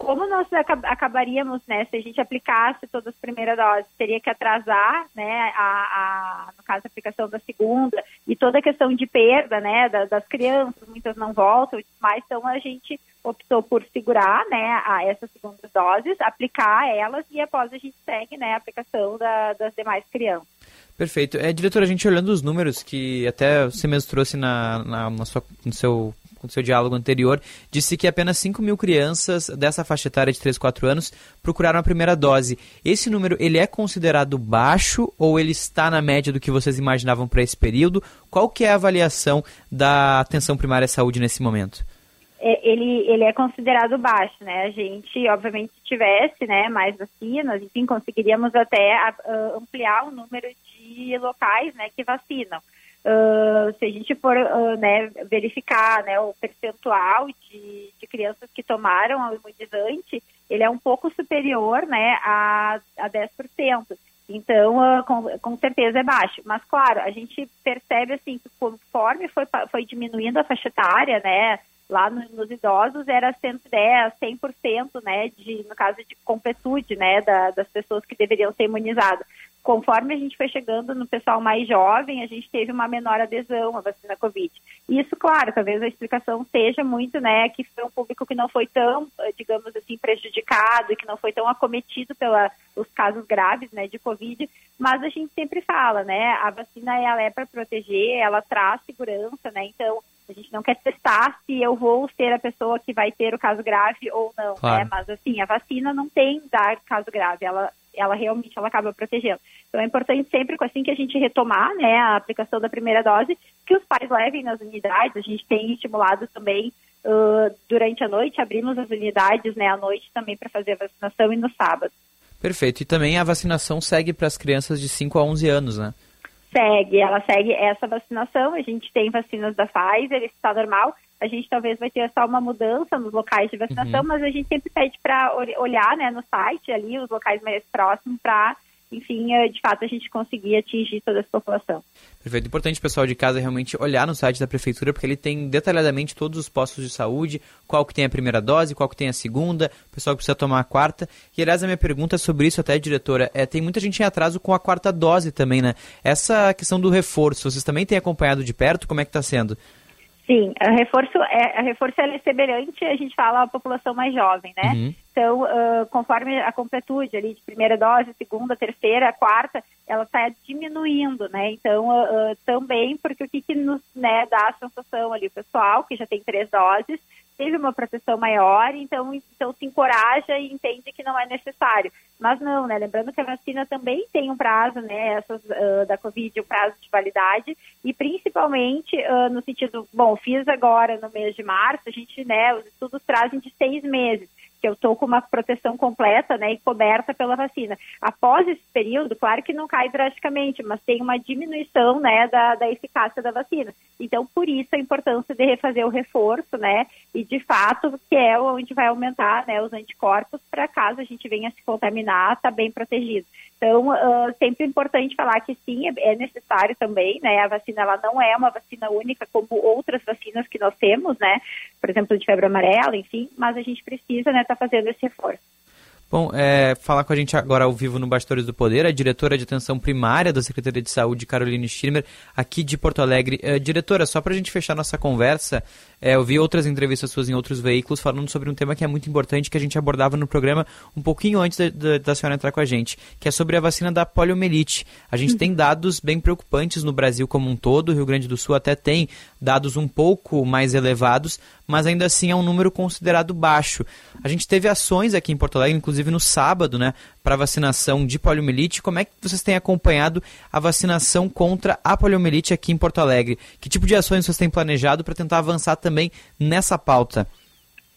Como nós acab acabaríamos, né, se a gente aplicasse todas as primeiras doses, teria que atrasar, né, a, a, no caso, a aplicação da segunda, e toda a questão de perda, né, das, das crianças, muitas não voltam, mas então a gente optou por segurar, né, a essas segundas doses, aplicar elas e após a gente segue, né, a aplicação da, das demais crianças. Perfeito. É, diretor, a gente olhando os números que até você mesmo trouxe na, na, na sua, no seu com seu diálogo anterior, disse que apenas 5 mil crianças dessa faixa etária de 3, 4 anos procuraram a primeira dose. Esse número, ele é considerado baixo ou ele está na média do que vocês imaginavam para esse período? Qual que é a avaliação da atenção primária à saúde nesse momento? É, ele, ele é considerado baixo, né? A gente, obviamente, se tivesse né, mais vacinas, enfim, conseguiríamos até uh, ampliar o número de locais né, que vacinam. Uh, se a gente for uh, né, verificar né, o percentual de, de, crianças que tomaram o imunizante, ele é um pouco superior né, a, a 10%. Então, uh, com, com, certeza é baixo. Mas, claro, a gente percebe assim que conforme foi, foi diminuindo a faixa etária, né, lá no, nos idosos era 110, 100%, né, de, no caso de completude, né, da, das pessoas que deveriam ser imunizadas conforme a gente foi chegando no pessoal mais jovem, a gente teve uma menor adesão à vacina Covid. Isso, claro, talvez a explicação seja muito, né, que foi um público que não foi tão, digamos assim, prejudicado que não foi tão acometido pelos casos graves, né, de Covid, mas a gente sempre fala, né, a vacina ela é para proteger, ela traz segurança, né, então a gente não quer testar se eu vou ser a pessoa que vai ter o caso grave ou não, né? claro. né? Mas assim, a vacina não tem dar caso grave, ela ela realmente ela acaba protegendo. Então é importante sempre, assim que a gente retomar né, a aplicação da primeira dose, que os pais levem nas unidades. A gente tem estimulado também uh, durante a noite, abrimos as unidades né, à noite também para fazer a vacinação e no sábado. Perfeito. E também a vacinação segue para as crianças de 5 a 11 anos, né? Segue, ela segue essa vacinação. A gente tem vacinas da Pfizer, está normal. A gente talvez vai ter só uma mudança nos locais de vacinação, uhum. mas a gente sempre pede para olhar né, no site ali, os locais mais próximos, para enfim, eh, de fato a gente conseguir atingir toda essa população. Perfeito. Importante pessoal de casa realmente olhar no site da prefeitura, porque ele tem detalhadamente todos os postos de saúde, qual que tem a primeira dose, qual que tem a segunda, o pessoal que precisa tomar a quarta. E aliás, a minha pergunta sobre isso até, diretora, é tem muita gente em atraso com a quarta dose também, né? Essa questão do reforço, vocês também têm acompanhado de perto? Como é que está sendo? Sim, a reforço é, a reforço é semelhante, a gente fala a população mais jovem, né? Uhum. Então, uh, conforme a completude ali de primeira dose, segunda, terceira, quarta, ela está diminuindo, né? Então, uh, uh, também, porque o que, que nos né, dá a sensação ali, o pessoal que já tem três doses, teve uma proteção maior, então, então se encoraja e entende que não é necessário. Mas não, né? Lembrando que a vacina também tem um prazo, né? Essas uh, da Covid, um prazo de validade, e principalmente uh, no sentido, bom, fiz agora no mês de março, a gente, né, os estudos trazem de seis meses que eu estou com uma proteção completa né, e coberta pela vacina. Após esse período, claro que não cai drasticamente, mas tem uma diminuição né, da, da eficácia da vacina. Então, por isso a importância de refazer o reforço, né? E de fato, que é onde vai aumentar né, os anticorpos para caso a gente venha se contaminar, tá bem protegido. Então, uh, sempre importante falar que sim, é, é necessário também, né? A vacina ela não é uma vacina única como outras vacinas que nós temos, né? Por exemplo, de febre amarela, enfim, mas a gente precisa, né, estar tá fazendo esse reforço. Bom, é, falar com a gente agora ao vivo no Bastidores do Poder, a diretora de atenção primária da Secretaria de Saúde, Caroline Schirmer, aqui de Porto Alegre. É, diretora, só para a gente fechar nossa conversa, é, eu vi outras entrevistas suas em outros veículos falando sobre um tema que é muito importante, que a gente abordava no programa um pouquinho antes de, de, da senhora entrar com a gente, que é sobre a vacina da poliomielite. A gente tem dados bem preocupantes no Brasil como um todo, o Rio Grande do Sul até tem dados um pouco mais elevados, mas ainda assim é um número considerado baixo. A gente teve ações aqui em Porto Alegre, inclusive no sábado, né, para vacinação de poliomielite. Como é que vocês têm acompanhado a vacinação contra a poliomielite aqui em Porto Alegre? Que tipo de ações vocês têm planejado para tentar avançar também nessa pauta?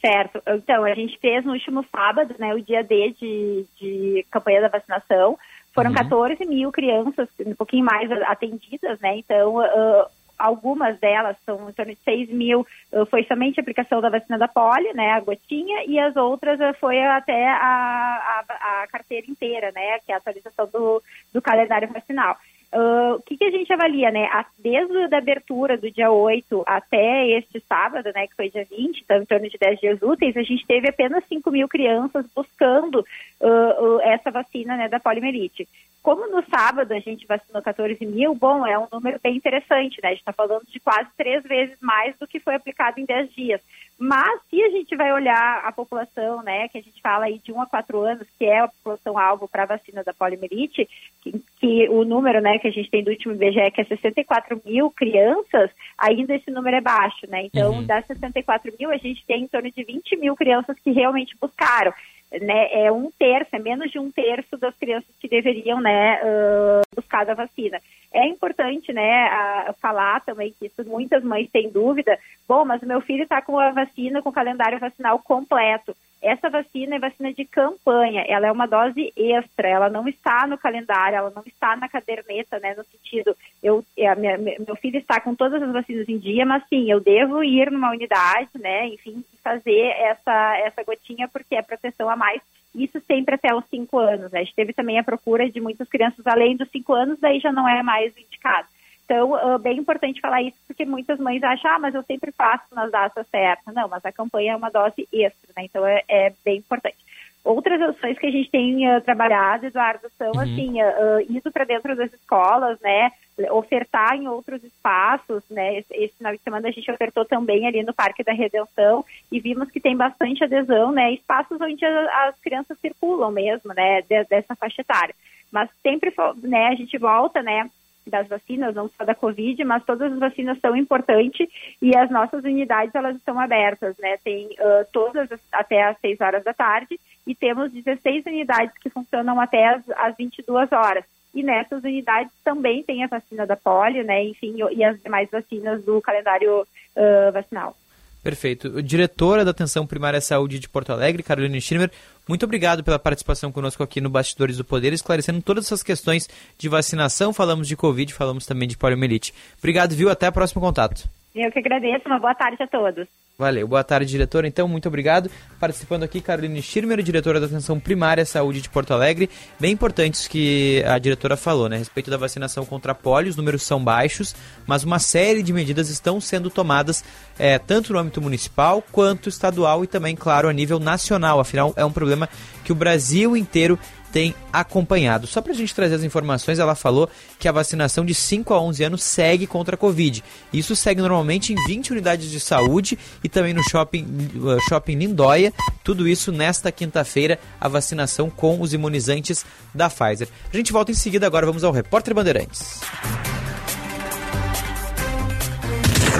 Certo. Então, a gente fez no último sábado, né, o dia D de, de campanha da vacinação. Foram uhum. 14 mil crianças, um pouquinho mais atendidas, né? Então, uh, algumas delas, são em torno de 6 mil, eh, foi somente a aplicação da vacina da polio, né, a gotinha, e as outras eh, foi até a, a, a carteira inteira, né, que é a atualização do, do calendário vacinal. Uh, o que, que, a gente avalia, né? Desde a abertura do dia 8 até este sábado, né, que foi dia 20, então em torno de 10 dias úteis, a gente teve apenas 5 mil crianças buscando uh, uh, essa vacina né, da poliomielite. Como no sábado a gente vacinou 14 mil, bom, é um número bem interessante, né? A gente está falando de quase três vezes mais do que foi aplicado em 10 dias. Mas se a gente vai olhar a população, né, que a gente fala aí de 1 a 4 anos, que é a população alvo para a vacina da poliomielite, que, que, o número, né, que a gente tem do último IBGE, que é 64 mil crianças, ainda esse número é baixo, né? Então, uhum. das 64 mil, a gente tem em torno de 20 mil crianças que realmente buscaram né, é um terço, é menos de um terço das crianças que deveriam, né, uh, buscar a vacina. É importante, né, a, falar também que isso muitas mães têm dúvida. Bom, mas o meu filho está com a vacina, com o calendário vacinal completo. Essa vacina é vacina de campanha, ela é uma dose extra, ela não está no calendário, ela não está na caderneta, né, no sentido, eu, é, minha, meu filho está com todas as vacinas em dia, mas sim, eu devo ir numa unidade, né, enfim, fazer essa, essa gotinha porque é proteção a mais, isso sempre até os cinco anos, né, a gente teve também a procura de muitas crianças além dos cinco anos, daí já não é mais indicado. Então, uh, bem importante falar isso, porque muitas mães acham, ah, mas eu sempre faço nas datas certas. Não, mas a campanha é uma dose extra, né? Então, é, é bem importante. Outras ações que a gente tem uh, trabalhado, Eduardo, são, uhum. assim, uh, indo para dentro das escolas, né? Ofertar em outros espaços, né? Esse, esse final de semana a gente ofertou também ali no Parque da Redenção e vimos que tem bastante adesão, né? Espaços onde a, as crianças circulam mesmo, né? De, dessa faixa etária. Mas sempre, né? A gente volta, né? Das vacinas, não só da Covid, mas todas as vacinas são importantes e as nossas unidades elas estão abertas, né? Tem uh, todas até às 6 horas da tarde e temos 16 unidades que funcionam até as, as 22 horas. E nessas unidades também tem a vacina da polio, né? Enfim, e as demais vacinas do calendário uh, vacinal. Perfeito. Diretora da Atenção Primária à Saúde de Porto Alegre, Caroline Schirmer, muito obrigado pela participação conosco aqui no Bastidores do Poder, esclarecendo todas essas questões de vacinação. Falamos de Covid, falamos também de poliomielite. Obrigado, viu? Até o próximo contato. Eu que agradeço. Uma boa tarde a todos. Valeu. Boa tarde, diretora. Então, muito obrigado. Participando aqui, Caroline Schirmer, diretora da Atenção Primária Saúde de Porto Alegre. Bem importantes que a diretora falou, né? A respeito da vacinação contra polio, os números são baixos, mas uma série de medidas estão sendo tomadas é, tanto no âmbito municipal quanto estadual e também, claro, a nível nacional. Afinal, é um problema que o Brasil inteiro tem acompanhado. Só para a gente trazer as informações, ela falou que a vacinação de 5 a 11 anos segue contra a Covid. Isso segue normalmente em 20 unidades de saúde e também no shopping, uh, shopping Lindóia. Tudo isso nesta quinta-feira, a vacinação com os imunizantes da Pfizer. A gente volta em seguida, agora vamos ao Repórter Bandeirantes.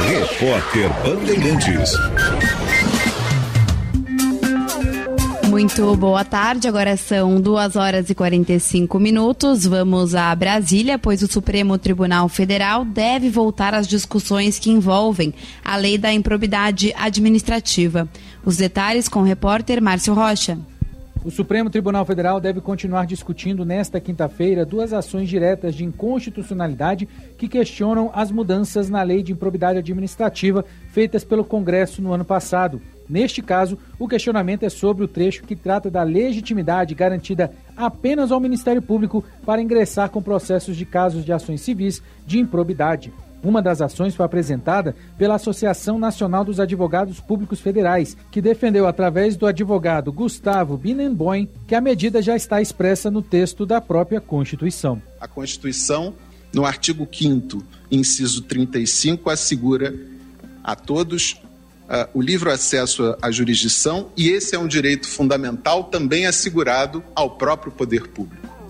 Repórter Bandeirantes. Muito boa tarde, agora são 2 horas e 45 minutos. Vamos a Brasília, pois o Supremo Tribunal Federal deve voltar às discussões que envolvem a lei da improbidade administrativa. Os detalhes com o repórter Márcio Rocha. O Supremo Tribunal Federal deve continuar discutindo nesta quinta-feira duas ações diretas de inconstitucionalidade que questionam as mudanças na lei de improbidade administrativa feitas pelo Congresso no ano passado. Neste caso, o questionamento é sobre o trecho que trata da legitimidade garantida apenas ao Ministério Público para ingressar com processos de casos de ações civis de improbidade. Uma das ações foi apresentada pela Associação Nacional dos Advogados Públicos Federais, que defendeu através do advogado Gustavo Binenboim que a medida já está expressa no texto da própria Constituição. A Constituição, no artigo 5 inciso 35, assegura a todos uh, o livre acesso à jurisdição e esse é um direito fundamental também assegurado ao próprio poder público.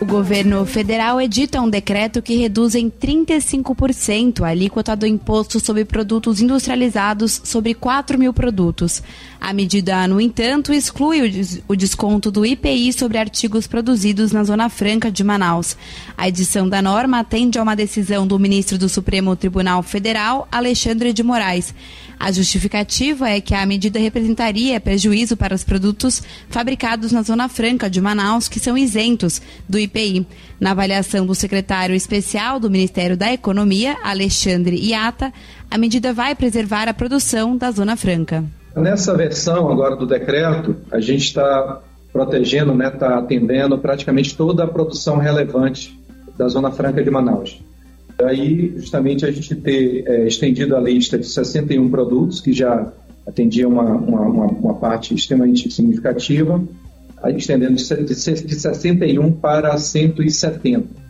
O governo federal edita um decreto que reduz em 35% a alíquota do imposto sobre produtos industrializados sobre 4 mil produtos. A medida, no entanto, exclui o desconto do IPI sobre artigos produzidos na Zona Franca de Manaus. A edição da norma atende a uma decisão do ministro do Supremo Tribunal Federal, Alexandre de Moraes. A justificativa é que a medida representaria prejuízo para os produtos fabricados na Zona Franca de Manaus, que são isentos do IPI. Na avaliação do secretário especial do Ministério da Economia, Alexandre Iata, a medida vai preservar a produção da Zona Franca. Nessa versão agora do decreto, a gente está protegendo, está né, tá atendendo praticamente toda a produção relevante da Zona Franca de Manaus. Daí, justamente, a gente ter é, estendido a lista de 61 produtos, que já atendia uma, uma, uma, parte extremamente significativa, estendendo de, de 61 para 170.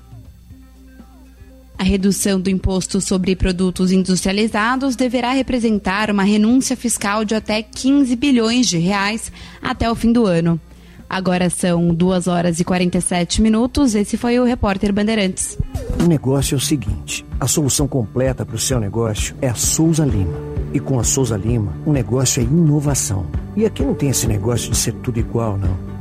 A redução do imposto sobre produtos industrializados deverá representar uma renúncia fiscal de até 15 bilhões de reais até o fim do ano. Agora são 2 horas e 47 minutos. Esse foi o repórter Bandeirantes. O negócio é o seguinte: a solução completa para o seu negócio é a Souza Lima. E com a Souza Lima, o negócio é inovação. E aqui não tem esse negócio de ser tudo igual, não.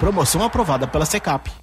Promoção aprovada pela Secap.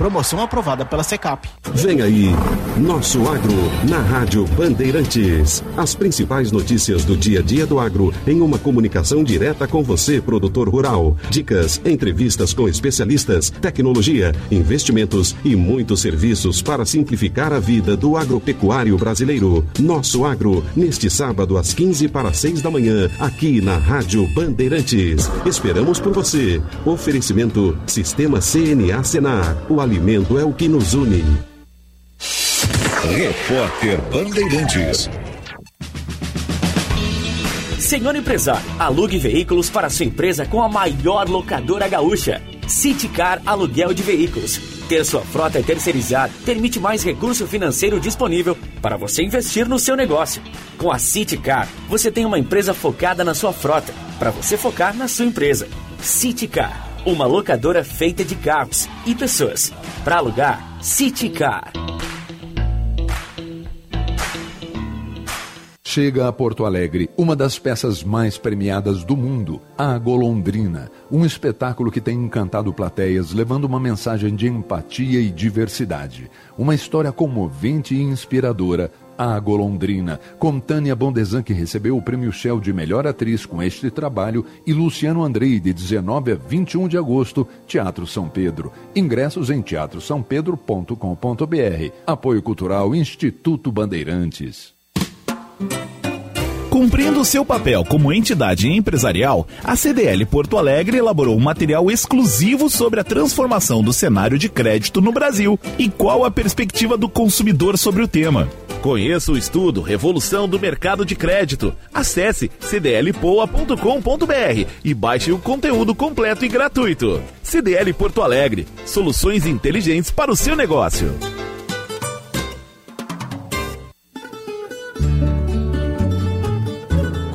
Promoção aprovada pela Secap. Vem aí, Nosso Agro, na Rádio Bandeirantes. As principais notícias do dia a dia do agro em uma comunicação direta com você, produtor rural. Dicas, entrevistas com especialistas, tecnologia, investimentos e muitos serviços para simplificar a vida do agropecuário brasileiro. Nosso Agro, neste sábado às 15 para 6 da manhã, aqui na Rádio Bandeirantes. Esperamos por você. Oferecimento Sistema CNA Senar. O alimento é o que nos une. Repórter Bandeirantes. Senhor empresário, alugue veículos para sua empresa com a maior locadora gaúcha. Citicar Aluguel de Veículos. Ter sua frota terceirizada permite mais recurso financeiro disponível para você investir no seu negócio. Com a Citicar, você tem uma empresa focada na sua frota, para você focar na sua empresa. Citicar, uma locadora feita de carros e pessoas. Para alugar, Citicar. Chega a Porto Alegre uma das peças mais premiadas do mundo, a Golondrina, um espetáculo que tem encantado plateias, levando uma mensagem de empatia e diversidade. Uma história comovente e inspiradora, a Golondrina, com Tânia Bondesan, que recebeu o prêmio Shell de melhor atriz com este trabalho, e Luciano Andrei, de 19 a 21 de agosto, Teatro São Pedro. Ingressos em teatrosampedro.com.br. Apoio Cultural Instituto Bandeirantes. Cumprindo seu papel como entidade empresarial, a CDL Porto Alegre elaborou um material exclusivo sobre a transformação do cenário de crédito no Brasil e qual a perspectiva do consumidor sobre o tema. Conheça o estudo Revolução do Mercado de Crédito. Acesse cdlpoa.com.br e baixe o conteúdo completo e gratuito. CDL Porto Alegre. Soluções inteligentes para o seu negócio.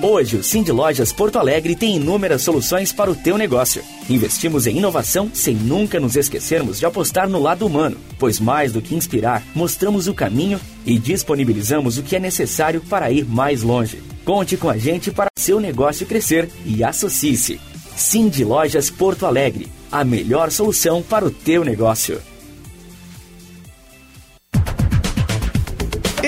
Hoje, o Cindy Lojas Porto Alegre tem inúmeras soluções para o teu negócio. Investimos em inovação sem nunca nos esquecermos de apostar no lado humano, pois mais do que inspirar, mostramos o caminho e disponibilizamos o que é necessário para ir mais longe. Conte com a gente para seu negócio crescer e associe-se. Cindy Lojas Porto Alegre, a melhor solução para o teu negócio.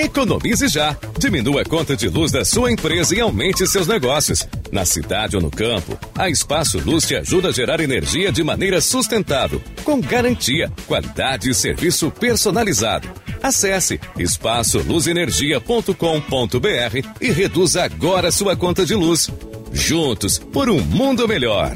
Economize já. Diminua a conta de luz da sua empresa e aumente seus negócios. Na cidade ou no campo, a Espaço Luz te ajuda a gerar energia de maneira sustentável, com garantia, qualidade e serviço personalizado. Acesse espaçoluzenergia.com.br e reduza agora sua conta de luz. Juntos por um mundo melhor.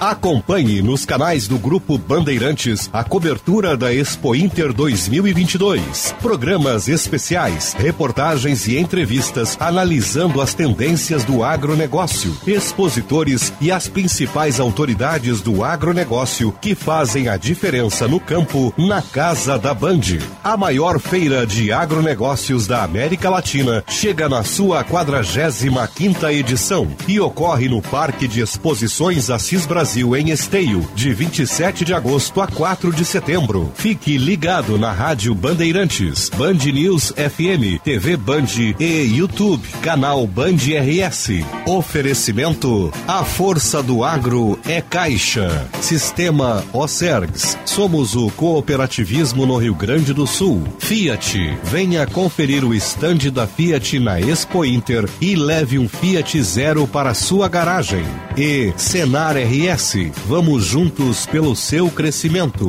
Acompanhe nos canais do Grupo Bandeirantes a cobertura da Expo Inter 2022. Programas especiais, reportagens e entrevistas analisando as tendências do agronegócio, expositores e as principais autoridades do agronegócio que fazem a diferença no campo na Casa da Band. A maior feira de agronegócios da América Latina chega na sua 45 quinta edição e ocorre no Parque de Exposições Assis Brasil Brasil em Esteio, de 27 de agosto a 4 de setembro. Fique ligado na Rádio Bandeirantes, Band News FM, TV Band e YouTube, canal Band RS. Oferecimento: A força do agro é Caixa. Sistema Ocergs. Somos o cooperativismo no Rio Grande do Sul. Fiat. Venha conferir o estande da Fiat na Expo Inter e leve um Fiat Zero para sua garagem. E Senar RS Vamos juntos pelo seu crescimento.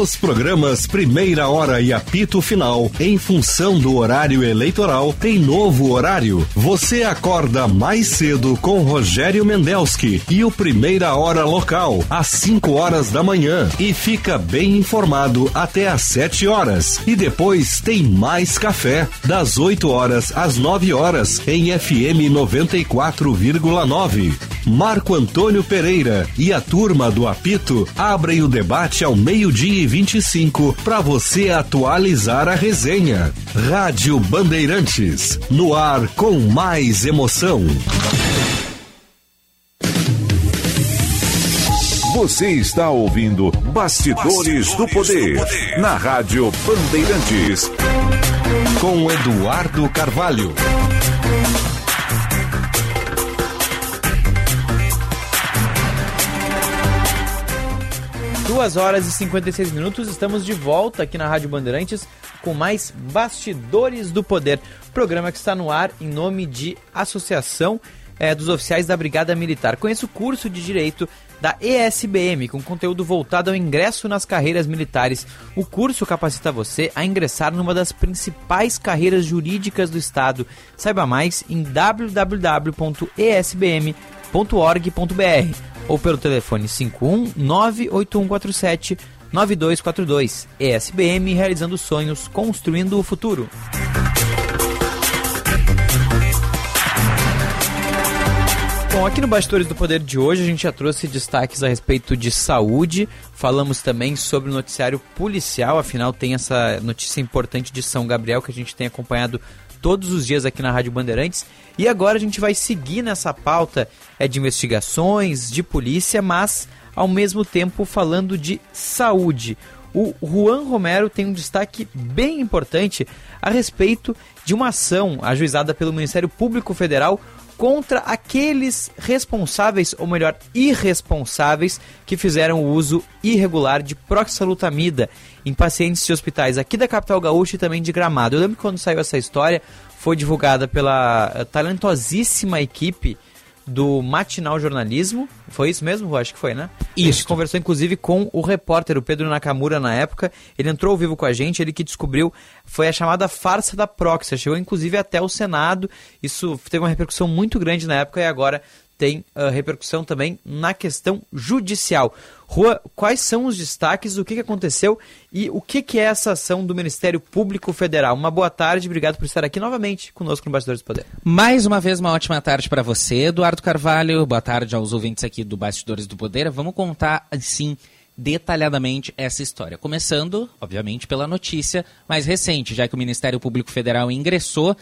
Os programas Primeira Hora e Apito Final, em função do horário eleitoral, tem novo horário. Você acorda mais cedo com Rogério Mendelski e o Primeira Hora Local, às 5 horas da manhã, e fica bem informado até às 7 horas. E depois tem mais café, das 8 horas às 9 horas, em FM 94,9. Marco Antônio Pereira e a turma do Apito abrem o debate ao meio-dia e 25 para você atualizar a resenha. Rádio Bandeirantes, no ar com mais emoção. Você está ouvindo Bastidores, Bastidores do, poder, do Poder na Rádio Bandeirantes. Com Eduardo Carvalho. Duas horas e 56 minutos, estamos de volta aqui na Rádio Bandeirantes com mais Bastidores do Poder, programa que está no ar em nome de Associação é, dos Oficiais da Brigada Militar. Conheça o curso de Direito da ESBM, com conteúdo voltado ao ingresso nas carreiras militares. O curso capacita você a ingressar numa das principais carreiras jurídicas do Estado. Saiba mais em www.esbm.org.br ou pelo telefone 51 98147 9242. ESBM realizando sonhos, construindo o futuro. Bom, aqui no Bastidores do Poder de hoje a gente já trouxe destaques a respeito de saúde, falamos também sobre o noticiário policial, afinal tem essa notícia importante de São Gabriel que a gente tem acompanhado todos os dias aqui na Rádio Bandeirantes. E agora a gente vai seguir nessa pauta é, de investigações, de polícia, mas ao mesmo tempo falando de saúde. O Juan Romero tem um destaque bem importante a respeito de uma ação ajuizada pelo Ministério Público Federal contra aqueles responsáveis, ou melhor, irresponsáveis, que fizeram o uso irregular de proxalutamida em pacientes de hospitais aqui da capital gaúcha e também de Gramado. Eu lembro que quando saiu essa história, foi divulgada pela eh, talentosíssima equipe do Matinal Jornalismo. Foi isso mesmo, Acho que foi, né? Isso. A gente conversou inclusive com o repórter, o Pedro Nakamura, na época. Ele entrou ao vivo com a gente, ele que descobriu foi a chamada farsa da Proxy. Chegou inclusive até o Senado. Isso teve uma repercussão muito grande na época e agora tem uh, repercussão também na questão judicial. Rua, quais são os destaques, o que, que aconteceu e o que, que é essa ação do Ministério Público Federal? Uma boa tarde, obrigado por estar aqui novamente conosco no Bastidores do Poder. Mais uma vez, uma ótima tarde para você, Eduardo Carvalho. Boa tarde aos ouvintes aqui do Bastidores do Poder. Vamos contar, assim, detalhadamente essa história. Começando, obviamente, pela notícia mais recente, já que o Ministério Público Federal ingressou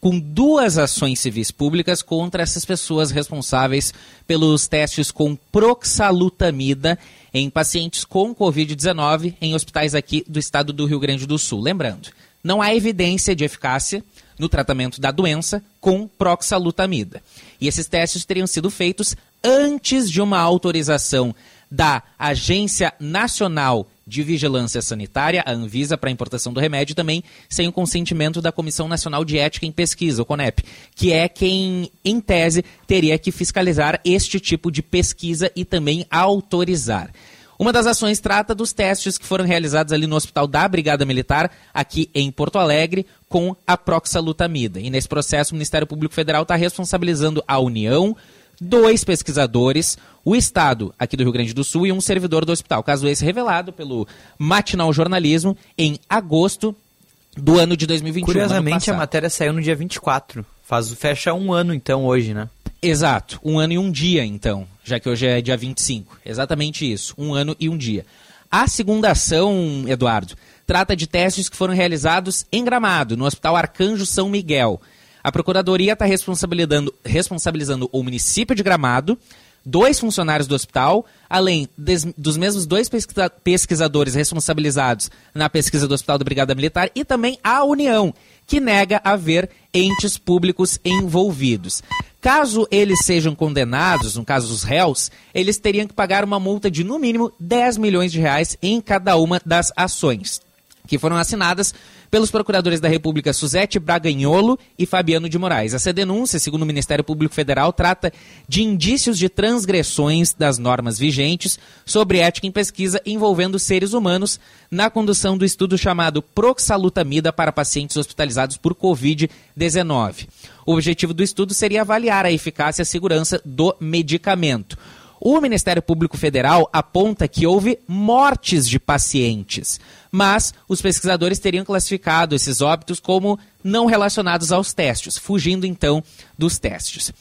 com duas ações civis públicas contra essas pessoas responsáveis pelos testes com proxalutamida em pacientes com Covid-19 em hospitais aqui do estado do Rio Grande do Sul. Lembrando, não há evidência de eficácia no tratamento da doença com proxalutamida. E esses testes teriam sido feitos antes de uma autorização da Agência Nacional de Vigilância Sanitária, a Anvisa, para a importação do remédio, também sem o consentimento da Comissão Nacional de Ética em Pesquisa, o CONEP, que é quem, em tese, teria que fiscalizar este tipo de pesquisa e também autorizar. Uma das ações trata dos testes que foram realizados ali no Hospital da Brigada Militar, aqui em Porto Alegre, com a proxalutamida. E nesse processo, o Ministério Público Federal está responsabilizando a União, dois pesquisadores, o Estado aqui do Rio Grande do Sul e um servidor do hospital. Caso esse revelado pelo Matinal Jornalismo em agosto do ano de 2021. Curiosamente, a matéria saiu no dia 24. Faz, fecha um ano, então, hoje, né? Exato. Um ano e um dia, então. Já que hoje é dia 25. Exatamente isso. Um ano e um dia. A segunda ação, Eduardo, trata de testes que foram realizados em Gramado, no Hospital Arcanjo São Miguel. A Procuradoria está responsabilizando, responsabilizando o município de Gramado, dois funcionários do hospital, além des, dos mesmos dois pesquisa, pesquisadores responsabilizados na pesquisa do Hospital da Brigada Militar, e também a União, que nega haver entes públicos envolvidos. Caso eles sejam condenados, no caso os réus, eles teriam que pagar uma multa de no mínimo 10 milhões de reais em cada uma das ações, que foram assinadas pelos procuradores da República Suzete Braganholo e Fabiano de Moraes. Essa denúncia, segundo o Ministério Público Federal, trata de indícios de transgressões das normas vigentes sobre ética em pesquisa envolvendo seres humanos na condução do estudo chamado Proxalutamida para pacientes hospitalizados por Covid-19. O objetivo do estudo seria avaliar a eficácia e a segurança do medicamento. O Ministério Público Federal aponta que houve mortes de pacientes, mas os pesquisadores teriam classificado esses óbitos como não relacionados aos testes, fugindo então dos testes.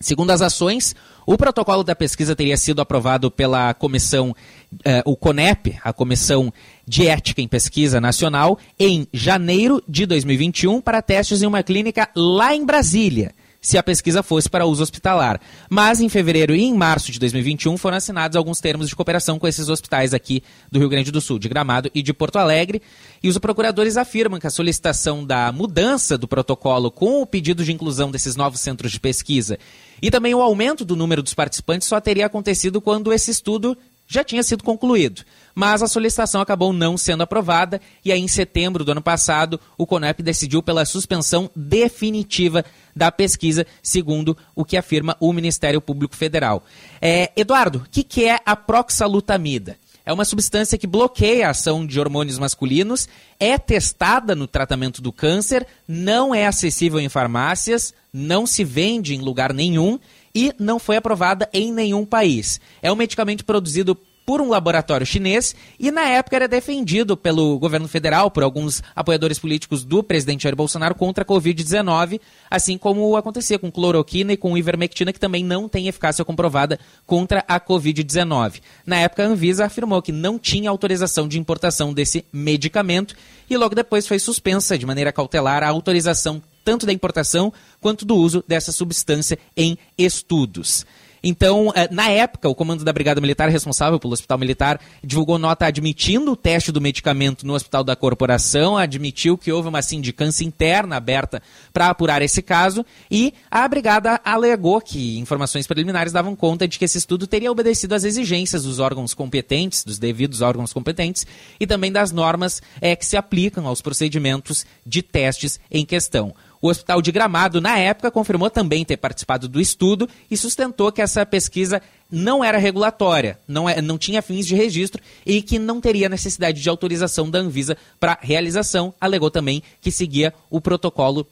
Segundo as ações, o protocolo da pesquisa teria sido aprovado pela comissão, eh, o CONEP, a Comissão de Ética em Pesquisa Nacional, em janeiro de 2021 para testes em uma clínica lá em Brasília se a pesquisa fosse para uso hospitalar. Mas em fevereiro e em março de 2021 foram assinados alguns termos de cooperação com esses hospitais aqui do Rio Grande do Sul, de Gramado e de Porto Alegre. E os procuradores afirmam que a solicitação da mudança do protocolo com o pedido de inclusão desses novos centros de pesquisa e também o aumento do número dos participantes só teria acontecido quando esse estudo já tinha sido concluído. Mas a solicitação acabou não sendo aprovada e aí em setembro do ano passado o CONEP decidiu pela suspensão definitiva da pesquisa, segundo o que afirma o Ministério Público Federal. É, Eduardo, o que, que é a proxalutamida? É uma substância que bloqueia a ação de hormônios masculinos, é testada no tratamento do câncer, não é acessível em farmácias, não se vende em lugar nenhum e não foi aprovada em nenhum país. É um medicamento produzido por um laboratório chinês e na época era defendido pelo governo federal, por alguns apoiadores políticos do presidente Jair Bolsonaro contra a Covid-19, assim como acontecia com cloroquina e com ivermectina, que também não tem eficácia comprovada contra a Covid-19. Na época, a Anvisa afirmou que não tinha autorização de importação desse medicamento e logo depois foi suspensa de maneira cautelar a autorização tanto da importação quanto do uso dessa substância em estudos. Então, eh, na época, o comando da Brigada Militar responsável pelo Hospital Militar divulgou nota admitindo o teste do medicamento no Hospital da Corporação, admitiu que houve uma sindicância interna aberta para apurar esse caso e a Brigada alegou que informações preliminares davam conta de que esse estudo teria obedecido às exigências dos órgãos competentes, dos devidos órgãos competentes e também das normas é, que se aplicam aos procedimentos de testes em questão. O Hospital de Gramado, na época, confirmou também ter participado do estudo e sustentou que essa pesquisa não era regulatória, não, é, não tinha fins de registro e que não teria necessidade de autorização da Anvisa para realização. Alegou também que seguia o protocolo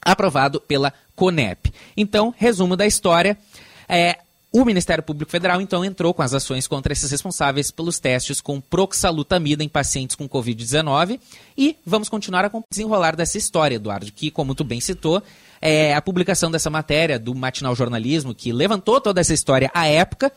aprovado pela CONEP. Então, resumo da história. É, o Ministério Público Federal, então, entrou com as ações contra esses responsáveis pelos testes com proxalutamida em pacientes com Covid-19 e vamos continuar a desenrolar dessa história, Eduardo, que, como tu bem citou, é a publicação dessa matéria do Matinal Jornalismo, que levantou toda essa história à época,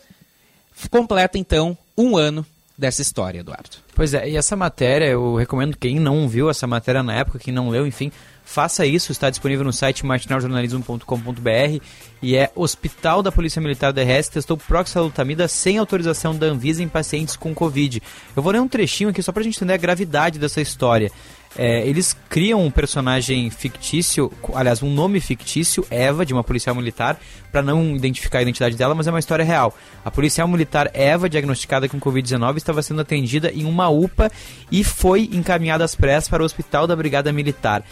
completa, então, um ano dessa história, Eduardo. Pois é, e essa matéria, eu recomendo quem não viu essa matéria na época, quem não leu, enfim, faça isso, está disponível no site martinaljornalismo.com.br e é Hospital da Polícia Militar do RS testou proxalutamida sem autorização da Anvisa em pacientes com Covid. Eu vou ler um trechinho aqui só para a gente entender a gravidade dessa história. É, eles criam um personagem fictício, aliás, um nome fictício, Eva, de uma policial militar, para não identificar a identidade dela, mas é uma história real. A policial militar Eva, diagnosticada com Covid-19, estava sendo atendida em uma UPA e foi encaminhada às pressas para o hospital da Brigada Militar.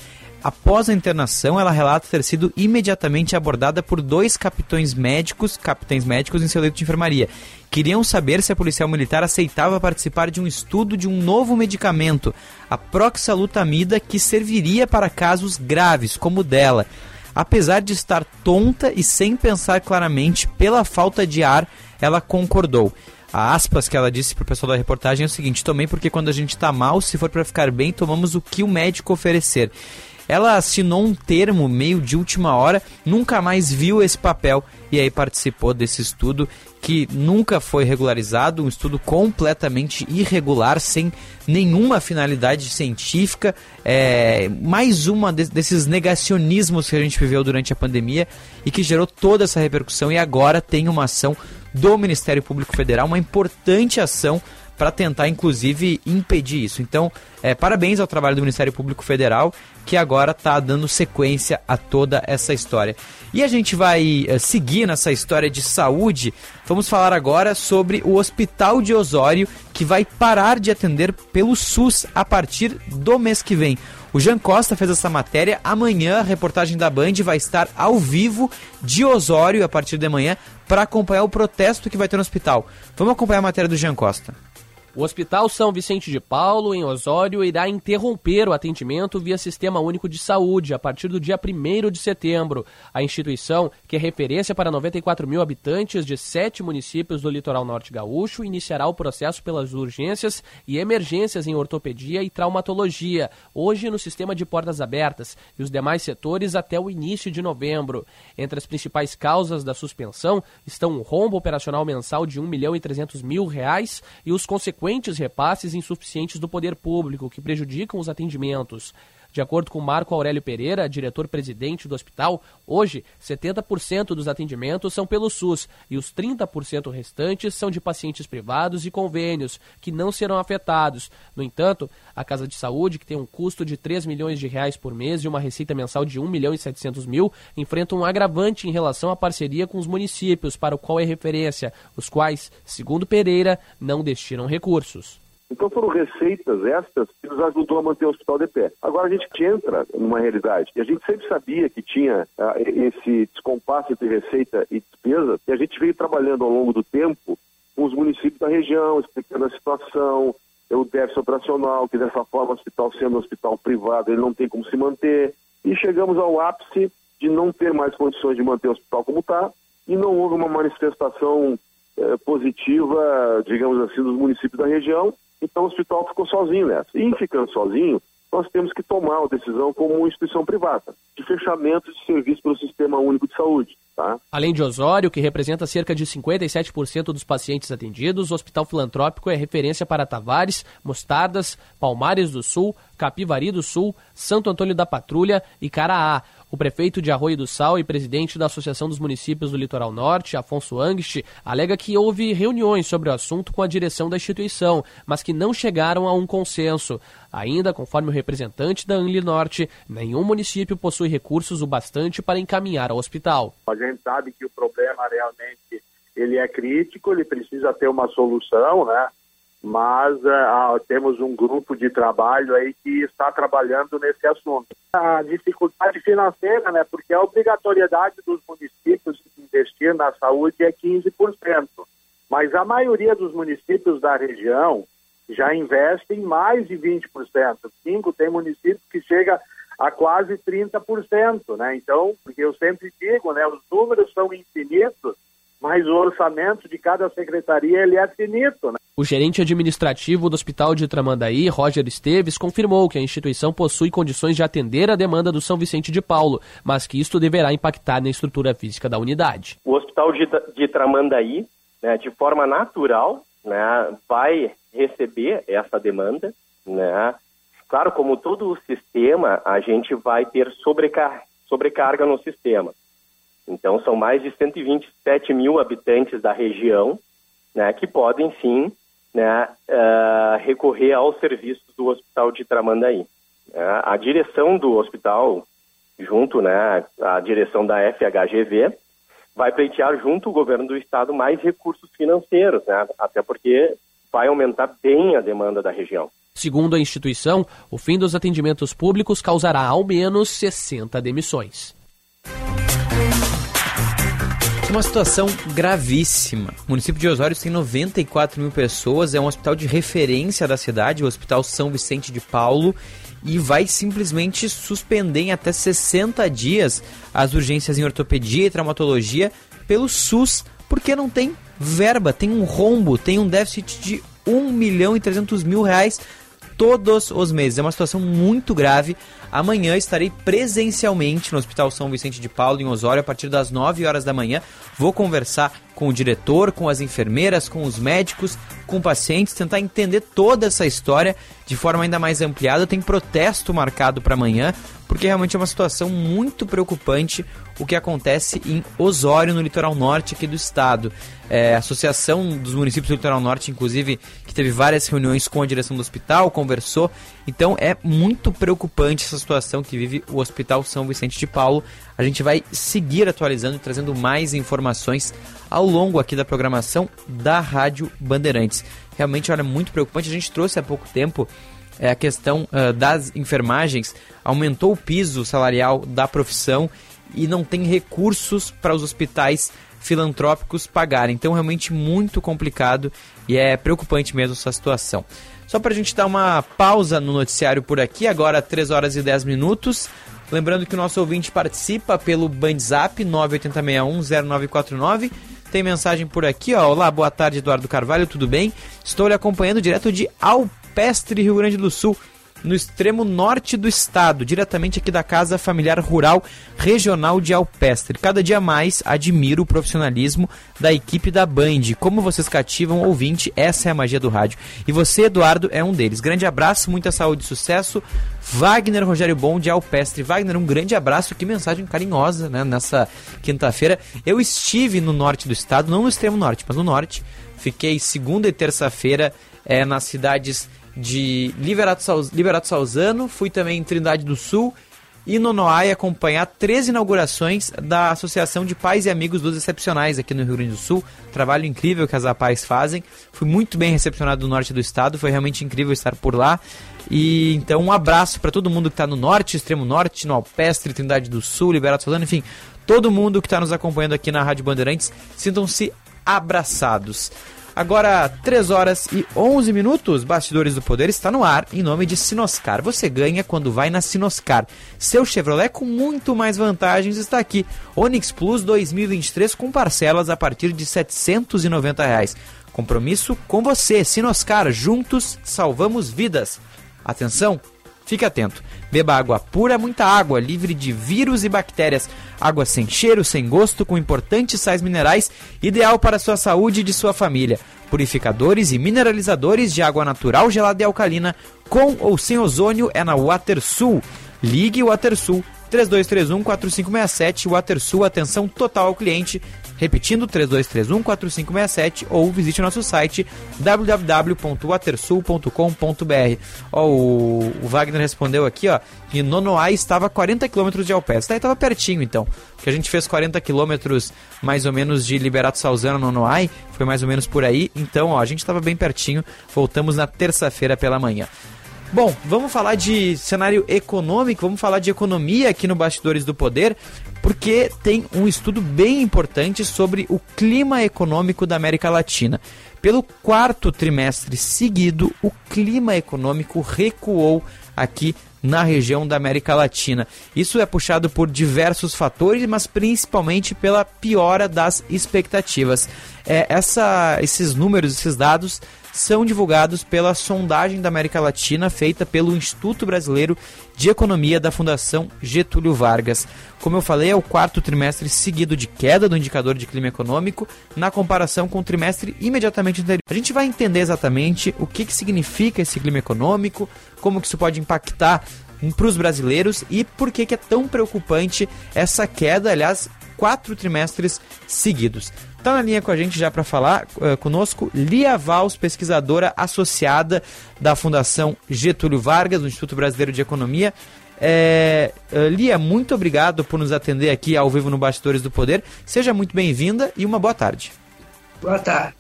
Após a internação, ela relata ter sido imediatamente abordada por dois capitães médicos, capitães médicos em seu leito de enfermaria. Queriam saber se a policial militar aceitava participar de um estudo de um novo medicamento, a proxalutamida, que serviria para casos graves como o dela. Apesar de estar tonta e sem pensar claramente pela falta de ar, ela concordou. A aspas que ela disse pro pessoal da reportagem é o seguinte: tomei porque quando a gente tá mal, se for para ficar bem, tomamos o que o médico oferecer. Ela assinou um termo meio de última hora, nunca mais viu esse papel e aí participou desse estudo que nunca foi regularizado, um estudo completamente irregular, sem nenhuma finalidade científica, é, mais uma de, desses negacionismos que a gente viveu durante a pandemia e que gerou toda essa repercussão e agora tem uma ação do Ministério Público Federal, uma importante ação para tentar, inclusive, impedir isso. Então, é, parabéns ao trabalho do Ministério Público Federal, que agora está dando sequência a toda essa história. E a gente vai é, seguir nessa história de saúde. Vamos falar agora sobre o Hospital de Osório, que vai parar de atender pelo SUS a partir do mês que vem. O Jean Costa fez essa matéria. Amanhã a reportagem da Band vai estar ao vivo de Osório a partir de manhã para acompanhar o protesto que vai ter no hospital. Vamos acompanhar a matéria do Jean Costa. O Hospital São Vicente de Paulo, em Osório, irá interromper o atendimento via Sistema Único de Saúde a partir do dia 1 de setembro. A instituição, que é referência para 94 mil habitantes de sete municípios do litoral norte gaúcho, iniciará o processo pelas urgências e emergências em ortopedia e traumatologia, hoje no sistema de portas abertas, e os demais setores até o início de novembro. Entre as principais causas da suspensão estão o rombo operacional mensal de 1 milhão e 300 mil reais e os consequentes frequentes repasses insuficientes do poder público que prejudicam os atendimentos. De acordo com Marco Aurélio Pereira, diretor-presidente do hospital, hoje 70% dos atendimentos são pelo SUS e os 30% restantes são de pacientes privados e convênios, que não serão afetados. No entanto, a Casa de Saúde, que tem um custo de 3 milhões de reais por mês e uma receita mensal de 1 milhão e 700 mil, enfrenta um agravante em relação à parceria com os municípios, para o qual é referência, os quais, segundo Pereira, não destinam recursos. Então foram receitas estas que nos ajudou a manter o hospital de pé. Agora a gente entra numa realidade, e a gente sempre sabia que tinha ah, esse descompasso entre receita e despesa, e a gente veio trabalhando ao longo do tempo com os municípios da região, explicando a situação, o déficit operacional, que dessa forma o hospital sendo um hospital privado, ele não tem como se manter, e chegamos ao ápice de não ter mais condições de manter o hospital como está, e não houve uma manifestação eh, positiva, digamos assim, dos municípios da região. Então o hospital ficou sozinho nessa. E ficando sozinho, nós temos que tomar uma decisão como uma instituição privada de fechamento de serviço pelo Sistema Único de Saúde. Tá? Além de Osório, que representa cerca de 57% dos pacientes atendidos, o Hospital Filantrópico é referência para Tavares, Mostardas, Palmares do Sul, Capivari do Sul, Santo Antônio da Patrulha e Caraá. O prefeito de Arroio do Sal e presidente da Associação dos Municípios do Litoral Norte, Afonso Angst, alega que houve reuniões sobre o assunto com a direção da instituição, mas que não chegaram a um consenso. Ainda, conforme o representante da Anli Norte, nenhum município possui recursos o bastante para encaminhar ao hospital. A gente sabe que o problema realmente ele é crítico, ele precisa ter uma solução, né? Mas uh, temos um grupo de trabalho aí que está trabalhando nesse assunto. A dificuldade financeira, né, porque a obrigatoriedade dos municípios investir na saúde é 15%, mas a maioria dos municípios da região já investem mais de 20%. Cinco tem municípios que chega a quase 30%, né? Então, eu sempre digo, né, os números são infinitos, mas o orçamento de cada secretaria ele é finito, né? O gerente administrativo do Hospital de Tramandaí, Roger Esteves, confirmou que a instituição possui condições de atender a demanda do São Vicente de Paulo, mas que isto deverá impactar na estrutura física da unidade. O Hospital de, de Tramandaí, né, de forma natural, né, vai receber essa demanda. Né? Claro, como todo o sistema, a gente vai ter sobrecar sobrecarga no sistema. Então, são mais de 127 mil habitantes da região né, que podem sim né, uh, recorrer aos serviços do Hospital de Tramandaí. Uh, a direção do hospital, junto né, à direção da FHGV, vai pleitear junto o governo do estado mais recursos financeiros, né, até porque vai aumentar bem a demanda da região. Segundo a instituição, o fim dos atendimentos públicos causará ao menos 60 demissões. Uma situação gravíssima. O município de Osório tem 94 mil pessoas, é um hospital de referência da cidade, o Hospital São Vicente de Paulo, e vai simplesmente suspender em até 60 dias as urgências em ortopedia e traumatologia pelo SUS, porque não tem verba, tem um rombo, tem um déficit de 1 milhão e 300 mil reais todos os meses. É uma situação muito grave. Amanhã estarei presencialmente no Hospital São Vicente de Paulo, em Osório, a partir das 9 horas da manhã. Vou conversar com o diretor, com as enfermeiras, com os médicos, com pacientes, tentar entender toda essa história de forma ainda mais ampliada. Tem protesto marcado para amanhã, porque realmente é uma situação muito preocupante o que acontece em Osório, no litoral norte aqui do estado. É, a Associação dos Municípios do Litoral Norte, inclusive, que teve várias reuniões com a direção do hospital, conversou. Então é muito preocupante essa situação que vive o Hospital São Vicente de Paulo. A gente vai seguir atualizando e trazendo mais informações ao longo aqui da programação da Rádio Bandeirantes. Realmente, olha, muito preocupante. A gente trouxe há pouco tempo é, a questão uh, das enfermagens, aumentou o piso salarial da profissão e não tem recursos para os hospitais filantrópicos pagarem. Então, realmente muito complicado e é preocupante mesmo essa situação. Só para a gente dar uma pausa no noticiário por aqui, agora 3 horas e 10 minutos. Lembrando que o nosso ouvinte participa pelo Bandzap 980610949. Tem mensagem por aqui, ó. Olá, boa tarde, Eduardo Carvalho, tudo bem? Estou lhe acompanhando direto de Alpestre, Rio Grande do Sul no extremo norte do estado, diretamente aqui da Casa Familiar Rural Regional de Alpestre. Cada dia mais admiro o profissionalismo da equipe da Band. Como vocês cativam ouvinte, essa é a magia do rádio. E você, Eduardo, é um deles. Grande abraço, muita saúde e sucesso. Wagner Rogério Bom de Alpestre. Wagner, um grande abraço, que mensagem carinhosa né, nessa quinta-feira. Eu estive no norte do estado, não no extremo norte, mas no norte. Fiquei segunda e terça-feira é, nas cidades de Liberato, Liberato Salzano, fui também em Trindade do Sul e no Noai acompanhar três inaugurações da Associação de Pais e Amigos dos Excepcionais aqui no Rio Grande do Sul. Trabalho incrível que as APAES fazem. Fui muito bem recepcionado no norte do estado, foi realmente incrível estar por lá. E então um abraço para todo mundo que está no norte, extremo norte, no Alpestre, Trindade do Sul, Liberato Salzano, enfim, todo mundo que está nos acompanhando aqui na Rádio Bandeirantes, sintam-se abraçados. Agora, 3 horas e 11 minutos, Bastidores do Poder está no ar em nome de Sinoscar. Você ganha quando vai na Sinoscar. Seu Chevrolet com muito mais vantagens está aqui. Onix Plus 2023 com parcelas a partir de 790 reais. Compromisso com você, Sinoscar. Juntos salvamos vidas. Atenção, fique atento. Beba água pura, muita água, livre de vírus e bactérias. Água sem cheiro, sem gosto, com importantes sais minerais, ideal para sua saúde e de sua família. Purificadores e mineralizadores de água natural, gelada e alcalina, com ou sem ozônio, é na WaterSul. Ligue WaterSul 3231 4567 WaterSul, atenção total ao cliente. Repetindo, 3231 4567 ou visite nosso site www.watersul.com.br. Ó, o, o, Wagner respondeu aqui, ó, que Nonoá estava a 40 km de Alpes. Daí estava pertinho, então. Que a gente fez 40 km mais ou menos de Liberato Salzano Nonoai, foi mais ou menos por aí. Então, ó, a gente estava bem pertinho. Voltamos na terça-feira pela manhã. Bom, vamos falar de cenário econômico, vamos falar de economia aqui no Bastidores do Poder, porque tem um estudo bem importante sobre o clima econômico da América Latina. Pelo quarto trimestre seguido, o clima econômico recuou aqui na região da América Latina. Isso é puxado por diversos fatores, mas principalmente pela piora das expectativas. É, essa, esses números, esses dados são divulgados pela sondagem da América Latina feita pelo Instituto Brasileiro de Economia da Fundação Getúlio Vargas. Como eu falei, é o quarto trimestre seguido de queda do indicador de clima econômico na comparação com o trimestre imediatamente anterior. A gente vai entender exatamente o que, que significa esse clima econômico, como que isso pode impactar para os brasileiros e por que, que é tão preocupante essa queda, aliás, quatro trimestres seguidos. Está na linha com a gente já para falar uh, conosco Lia Vals, pesquisadora associada da Fundação Getúlio Vargas, do Instituto Brasileiro de Economia. É, Lia, muito obrigado por nos atender aqui ao vivo no Bastidores do Poder. Seja muito bem-vinda e uma boa tarde. Boa tarde.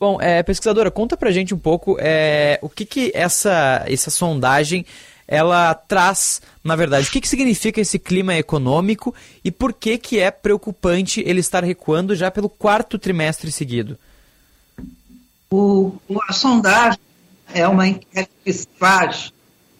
Bom, é, pesquisadora, conta pra gente um pouco é, o que, que essa, essa sondagem ela traz, na verdade, o que, que significa esse clima econômico e por que, que é preocupante ele estar recuando já pelo quarto trimestre seguido? O, a sondagem é uma enquete que se faz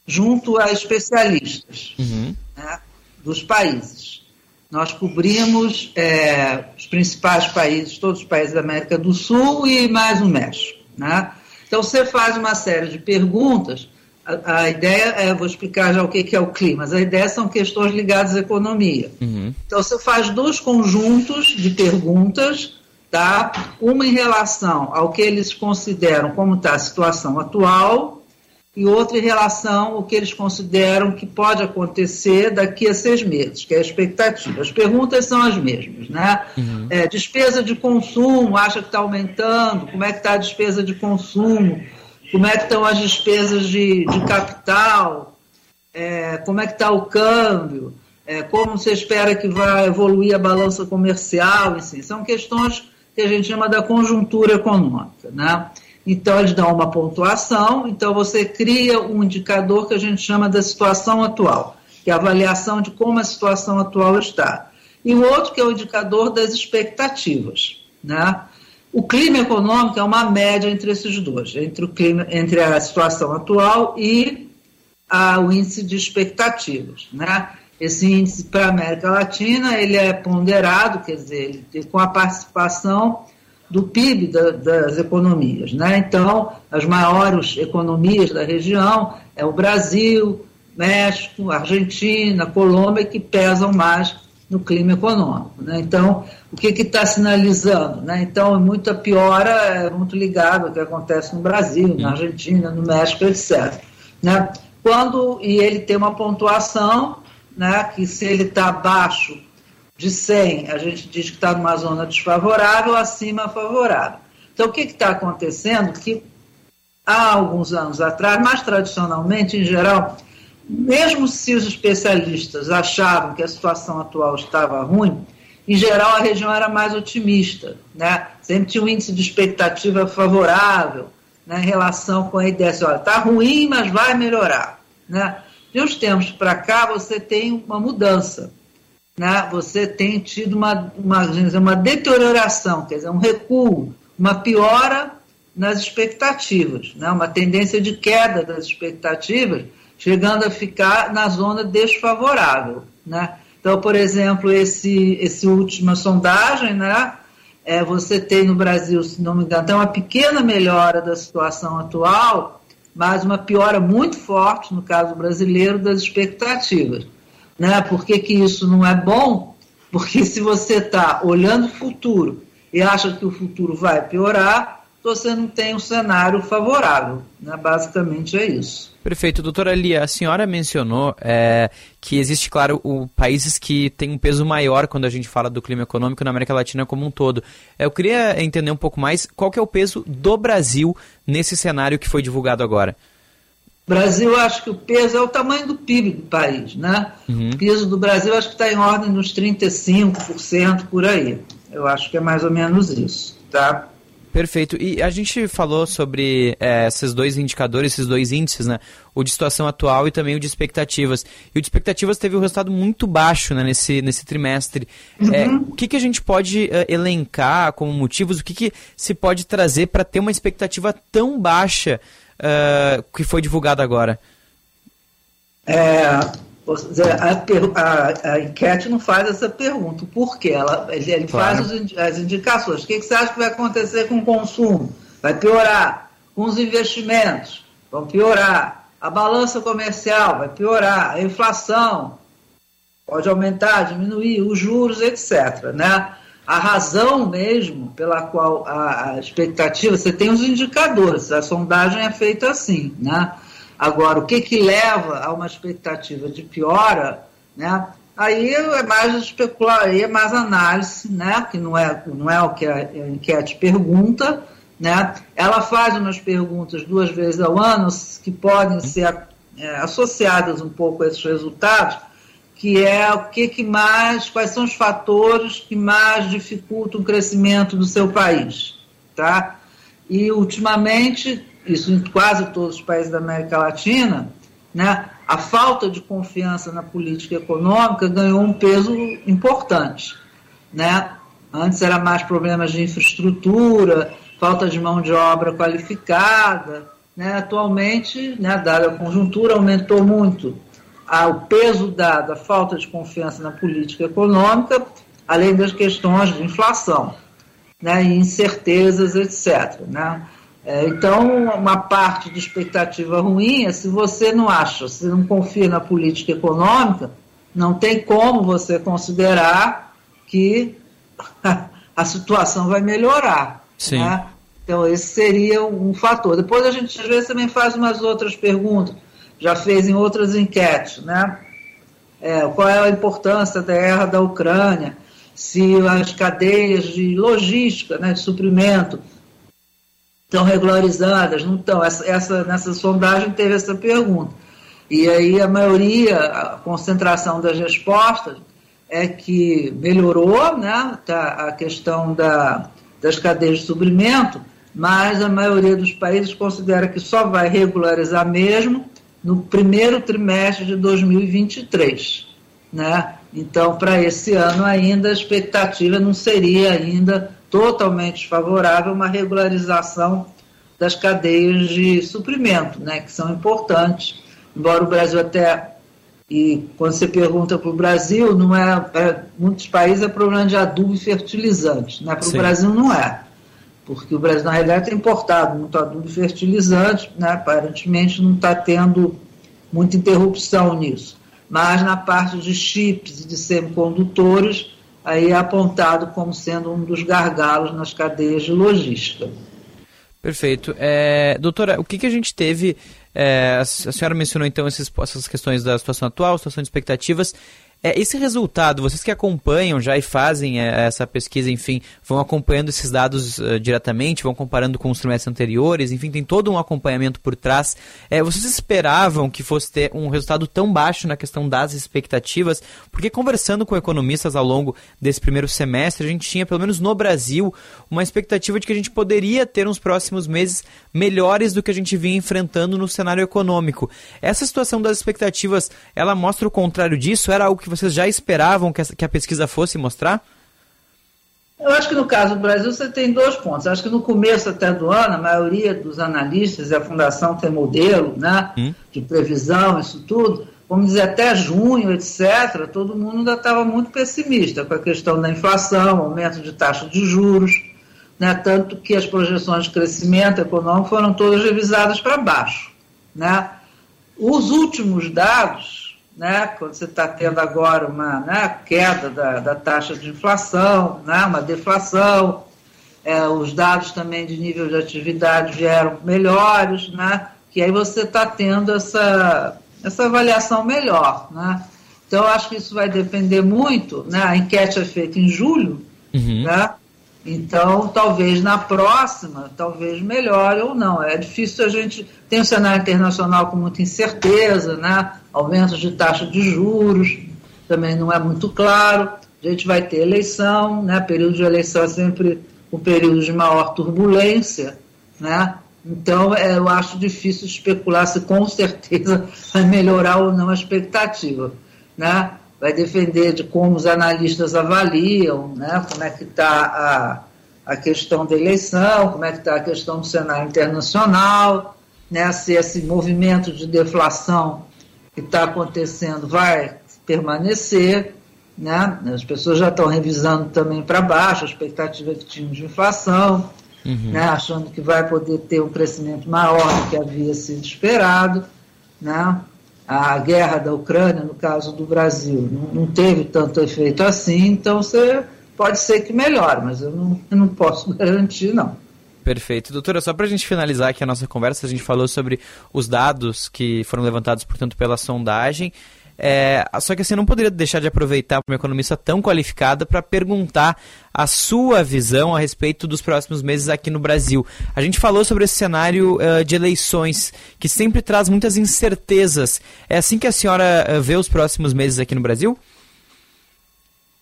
junto a especialistas uhum. né, dos países. Nós cobrimos é, os principais países, todos os países da América do Sul e mais o México. Né? Então você faz uma série de perguntas a, a, ideia é, vou explicar já o que, que é o clima, mas a ideia são questões ligadas à economia. Uhum. Então você faz dois conjuntos de perguntas, tá? Uma em relação ao que eles consideram como está a situação atual e outra em relação ao que eles consideram que pode acontecer daqui a seis meses, que é a expectativa. As perguntas são as mesmas, né? Uhum. É, despesa de consumo, acha que está aumentando? Como é que está a despesa de consumo? Como é que estão as despesas de, de capital, é, como é que está o câmbio, é, como você espera que vai evoluir a balança comercial, assim, são questões que a gente chama da conjuntura econômica, né? Então, eles dão uma pontuação, então você cria um indicador que a gente chama da situação atual, que é a avaliação de como a situação atual está. E o outro que é o indicador das expectativas, né? O clima econômico é uma média entre esses dois, entre, o clima, entre a situação atual e a, o índice de expectativas. Né? Esse índice para a América Latina ele é ponderado, quer dizer, ele, com a participação do PIB da, das economias. Né? Então, as maiores economias da região é o Brasil, México, Argentina, Colômbia, que pesam mais no clima econômico. Né? Então, o que está sinalizando? Né? Então, muita piora é muito ligado ao que acontece no Brasil, na Argentina, no México, etc. Né? Quando, e ele tem uma pontuação né, que se ele está abaixo de 100, a gente diz que está numa zona desfavorável, acima favorável. Então, o que está acontecendo? Que há alguns anos atrás, mais tradicionalmente, em geral, mesmo se os especialistas achavam que a situação atual estava ruim, em geral a região era mais otimista, né? sempre tinha um índice de expectativa favorável né, em relação com a ideia assim, olha, está ruim, mas vai melhorar. Né? De uns tempos para cá você tem uma mudança, né? você tem tido uma, uma, uma deterioração, quer dizer, um recuo, uma piora nas expectativas, né? uma tendência de queda das expectativas, chegando a ficar na zona desfavorável. Né? Então, por exemplo, esse, esse última sondagem, né? É, você tem no Brasil, se não me engano, uma pequena melhora da situação atual, mas uma piora muito forte, no caso brasileiro, das expectativas. Né? Por que, que isso não é bom? Porque se você está olhando o futuro e acha que o futuro vai piorar, você não tem um cenário favorável. Né? Basicamente é isso. Perfeito. Doutora Lia, a senhora mencionou é, que existe, claro, o, países que têm um peso maior quando a gente fala do clima econômico na América Latina como um todo. Eu queria entender um pouco mais qual que é o peso do Brasil nesse cenário que foi divulgado agora. Brasil, acho que o peso é o tamanho do PIB do país, né? Uhum. O peso do Brasil acho que está em ordem dos 35% por aí. Eu acho que é mais ou menos isso, tá? Perfeito. E a gente falou sobre é, esses dois indicadores, esses dois índices, né? O de situação atual e também o de expectativas. E o de expectativas teve um resultado muito baixo né, nesse, nesse trimestre. Uhum. É, o que, que a gente pode uh, elencar como motivos? O que, que se pode trazer para ter uma expectativa tão baixa uh, que foi divulgada agora? É, a, a, a, enquete não faz essa pergunta. Por quê? Ela, ele, claro. faz as indicações. O que, que você acha que vai acontecer com o consumo? Vai piorar. Com os investimentos? Vão piorar. A balança comercial vai piorar. A inflação pode aumentar, diminuir, os juros, etc. Né? A razão mesmo pela qual a, a expectativa, você tem os indicadores, a sondagem é feita assim, né? Agora, o que, que leva a uma expectativa de piora, né? Aí é mais especular, aí é mais análise, né? Que não é, não é o que a enquete pergunta, né? Ela faz umas perguntas duas vezes ao ano que podem ser é, associadas um pouco a esses resultados, que é o que, que mais, quais são os fatores que mais dificultam o crescimento do seu país, tá? E ultimamente isso em quase todos os países da América Latina, né, a falta de confiança na política econômica ganhou um peso importante. Né? Antes era mais problemas de infraestrutura, falta de mão de obra qualificada. Né? Atualmente, né, dada a conjuntura, aumentou muito o peso da, da falta de confiança na política econômica, além das questões de inflação né, e incertezas, etc. Né? É, então, uma parte de expectativa ruim é se você não acha, se não confia na política econômica, não tem como você considerar que a situação vai melhorar. Sim. Né? Então, esse seria um fator. Depois a gente, às vezes, também faz umas outras perguntas, já fez em outras enquetes, né? É, qual é a importância da guerra da Ucrânia? Se as cadeias de logística, né, de suprimento, estão regularizadas, não estão. Essa, essa, nessa sondagem teve essa pergunta. E aí a maioria, a concentração das respostas é que melhorou né, tá, a questão da, das cadeias de suprimento, mas a maioria dos países considera que só vai regularizar mesmo no primeiro trimestre de 2023. Né? Então, para esse ano ainda, a expectativa não seria ainda totalmente desfavorável uma regularização das cadeias de suprimento, né, que são importantes, embora o Brasil até e quando você pergunta para o Brasil, não é, é, muitos países é problema de adubo e fertilizante, né? Para o Brasil não é, porque o Brasil na realidade tem importado muito adubo e fertilizante, né? Aparentemente não está tendo muita interrupção nisso, mas na parte de chips e de semicondutores aí é apontado como sendo um dos gargalos nas cadeias de logística. Perfeito. É, doutora, o que, que a gente teve? É, a senhora mencionou então esses, essas questões da situação atual, situação de expectativas. É, esse resultado, vocês que acompanham já e fazem é, essa pesquisa, enfim, vão acompanhando esses dados uh, diretamente, vão comparando com os trimestres anteriores, enfim, tem todo um acompanhamento por trás. É, vocês esperavam que fosse ter um resultado tão baixo na questão das expectativas? Porque conversando com economistas ao longo desse primeiro semestre, a gente tinha, pelo menos no Brasil, uma expectativa de que a gente poderia ter uns próximos meses melhores do que a gente vinha enfrentando no cenário econômico. Essa situação das expectativas, ela mostra o contrário disso? Era algo que vocês já esperavam que a pesquisa fosse mostrar? Eu acho que no caso do Brasil você tem dois pontos. Eu acho que no começo até do ano, a maioria dos analistas e a Fundação tem modelo né, hum. de previsão, isso tudo. Vamos dizer, até junho, etc., todo mundo ainda estava muito pessimista com a questão da inflação, aumento de taxa de juros, né, tanto que as projeções de crescimento econômico foram todas revisadas para baixo. Né? Os últimos dados né, quando você está tendo agora uma né, queda da, da, taxa de inflação, né, uma deflação, é, os dados também de nível de atividade vieram melhores, né, que aí você está tendo essa, essa avaliação melhor. Né. Então, eu acho que isso vai depender muito, né, a enquete é feita em julho, uhum. né, então, talvez na próxima, talvez melhore ou não. É difícil a gente. Tem um cenário internacional com muita incerteza, né? aumento de taxa de juros, também não é muito claro. A gente vai ter eleição, né? período de eleição é sempre um período de maior turbulência. Né? Então, é, eu acho difícil especular se com certeza vai melhorar ou não a expectativa. Né? Vai defender de como os analistas avaliam, né, como é que está a, a questão da eleição, como é que está a questão do cenário internacional, né, se esse movimento de deflação que está acontecendo vai permanecer, né, as pessoas já estão revisando também para baixo a expectativa que tinham de inflação, uhum. né, achando que vai poder ter um crescimento maior do que havia sido esperado, né, a guerra da Ucrânia, no caso do Brasil, não, não teve tanto efeito assim, então você pode ser que melhore, mas eu não, eu não posso garantir, não. Perfeito. Doutora, só para a gente finalizar aqui a nossa conversa, a gente falou sobre os dados que foram levantados, portanto, pela sondagem. É, só que assim, não poderia deixar de aproveitar uma economista tão qualificada para perguntar a sua visão a respeito dos próximos meses aqui no Brasil. A gente falou sobre esse cenário uh, de eleições, que sempre traz muitas incertezas. É assim que a senhora uh, vê os próximos meses aqui no Brasil?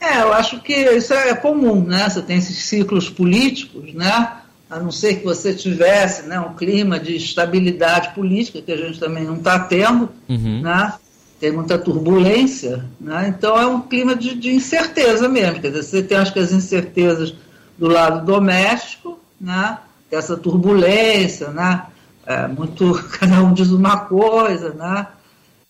É, eu acho que isso é comum, né? Você tem esses ciclos políticos, né? A não ser que você tivesse né, um clima de estabilidade política, que a gente também não está tendo, uhum. né? Tem muita turbulência, né? então é um clima de, de, incerteza mesmo. Quer dizer, você tem acho que as incertezas do lado doméstico, né? essa turbulência, né? É, muito, cada um diz uma coisa, né?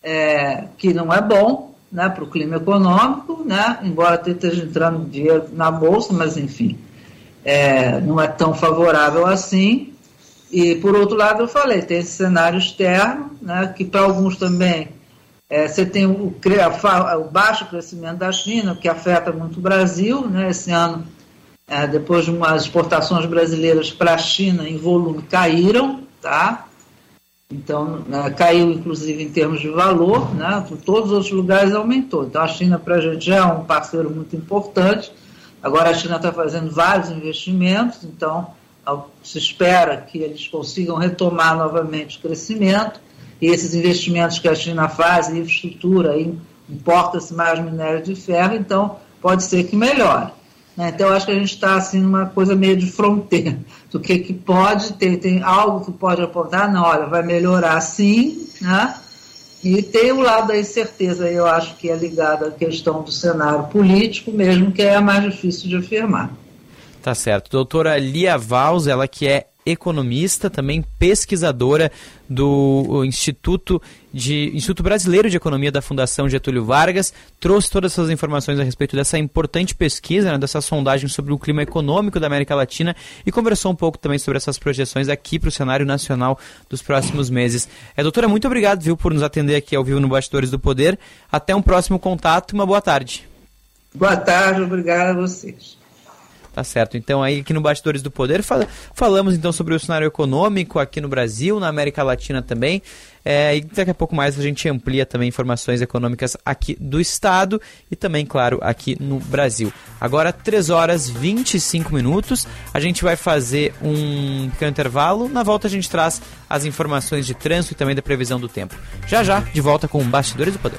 É, que não é bom né, para o clima econômico, né? embora esteja entrando dinheiro na Bolsa, mas enfim, é, não é tão favorável assim. E por outro lado, eu falei, tem esse cenário externo, né, que para alguns também é, você tem o, o, baixo crescimento da China, que afeta muito o Brasil. Né? Esse ano, é, depois de umas exportações brasileiras para a China em volume caíram, tá? Então, né, caiu inclusive em termos de valor, né? Por todos os outros lugares aumentou. Então, a China para a gente já é um parceiro muito importante. Agora, a China está fazendo vários investimentos, então se espera que eles consigam retomar novamente o crescimento e esses investimentos que a China faz em infraestrutura, importa-se mais minério de ferro, então pode ser que melhore. Né? Então, acho que a gente está assim, numa coisa meio de fronteira, do que, que pode ter, tem algo que pode apontar, não, olha, vai melhorar sim, né? E tem o lado da incerteza, eu acho que é ligado à questão do cenário político mesmo, que é a mais difícil de afirmar. Tá certo. Doutora Lia Valls, ela que é economista, também pesquisadora do Instituto, de, Instituto Brasileiro de Economia da Fundação Getúlio Vargas, trouxe todas essas informações a respeito dessa importante pesquisa, né, dessa sondagem sobre o clima econômico da América Latina e conversou um pouco também sobre essas projeções aqui para o cenário nacional dos próximos meses. É, doutora, muito obrigado viu, por nos atender aqui ao vivo no Bastidores do Poder. Até um próximo contato, uma boa tarde. Boa tarde, obrigado a vocês. Tá certo. Então aí aqui no Bastidores do Poder fal falamos então sobre o cenário econômico aqui no Brasil, na América Latina também. É, e daqui a pouco mais a gente amplia também informações econômicas aqui do Estado e também, claro, aqui no Brasil. Agora, 3 horas 25 minutos, a gente vai fazer um pequeno intervalo. Na volta a gente traz as informações de trânsito e também da previsão do tempo. Já já, de volta com Bastidores do Poder.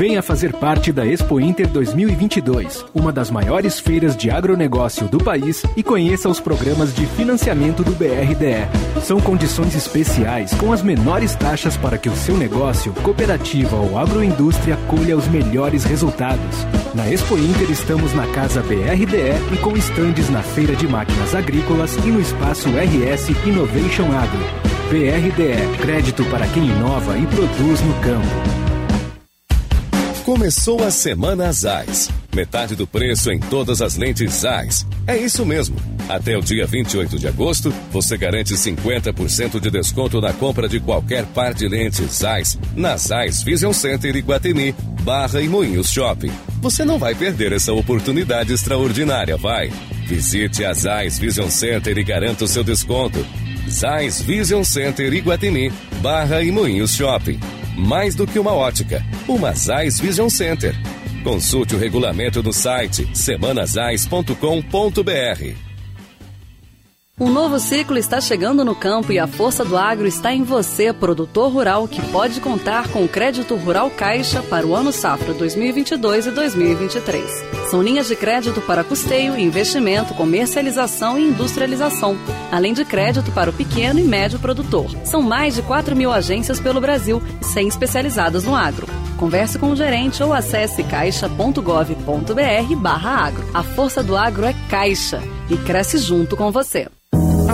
Venha fazer parte da Expo Inter 2022, uma das maiores feiras de agronegócio do país e conheça os programas de financiamento do BRDE. São condições especiais com as menores taxas para que o seu negócio, cooperativa ou agroindústria colha os melhores resultados. Na Expo Inter estamos na Casa BRDE e com estandes na Feira de Máquinas Agrícolas e no espaço RS Innovation Agro. BRDE, crédito para quem inova e produz no campo. Começou a Semana Zais. Metade do preço em todas as lentes Zais. É isso mesmo. Até o dia 28 de agosto, você garante 50% de desconto na compra de qualquer par de lentes Zais na Zais Vision Center Iguatemi, Barra e Moinhos Shopping. Você não vai perder essa oportunidade extraordinária, vai. Visite a Zais Vision Center e garanta o seu desconto. Zais Vision Center Iguatemi, Barra e Moinhos Shopping mais do que uma ótica, uma Zeiss Vision Center. Consulte o regulamento no site semanazais.com.br. Um novo ciclo está chegando no campo e a força do agro está em você, produtor rural, que pode contar com o crédito rural Caixa para o ano safra 2022 e 2023. São linhas de crédito para custeio, investimento, comercialização e industrialização, além de crédito para o pequeno e médio produtor. São mais de 4 mil agências pelo Brasil, 100 especializadas no agro. Converse com o gerente ou acesse caixa.gov.br barra agro. A força do agro é Caixa e cresce junto com você.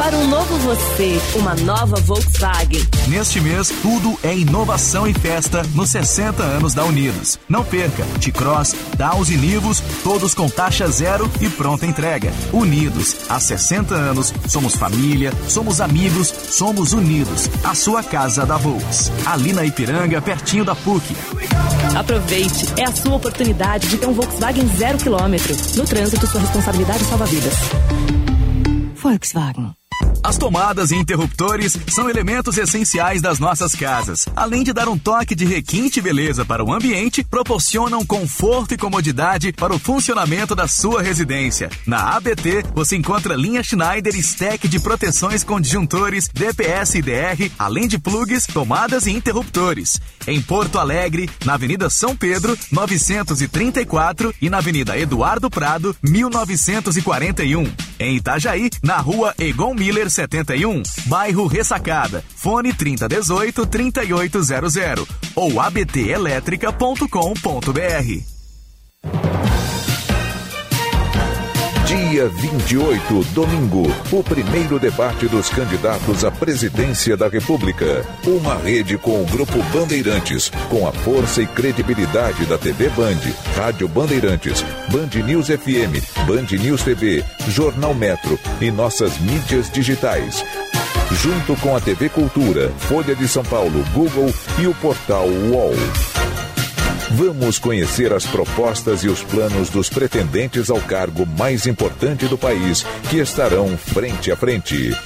Para um novo você, uma nova Volkswagen. Neste mês, tudo é inovação e festa nos 60 anos da Unidos. Não perca, T-Cross, Downs e Nivus, todos com taxa zero e pronta entrega. Unidos, há 60 anos, somos família, somos amigos, somos unidos. A sua casa da Volks. Ali na Ipiranga, pertinho da PUC. Aproveite, é a sua oportunidade de ter um Volkswagen zero quilômetro. No trânsito, sua responsabilidade salva vidas. Volkswagen. As tomadas e interruptores são elementos essenciais das nossas casas. Além de dar um toque de requinte e beleza para o ambiente, proporcionam conforto e comodidade para o funcionamento da sua residência. Na ABT, você encontra linha Schneider stack de proteções com disjuntores, DPS e DR, além de plugs, tomadas e interruptores. Em Porto Alegre, na Avenida São Pedro, 934 e na Avenida Eduardo Prado, 1941. Em Itajaí, na Rua Egon Miller 71, bairro Ressacada. Fone 3018 3800 ou abtelétrica.com.br. Dia 28, domingo, o primeiro debate dos candidatos à presidência da República. Uma rede com o Grupo Bandeirantes, com a força e credibilidade da TV Band, Rádio Bandeirantes, Band News FM, Band News TV, Jornal Metro e nossas mídias digitais. Junto com a TV Cultura, Folha de São Paulo, Google e o portal UOL. Vamos conhecer as propostas e os planos dos pretendentes ao cargo mais importante do país, que estarão frente a frente.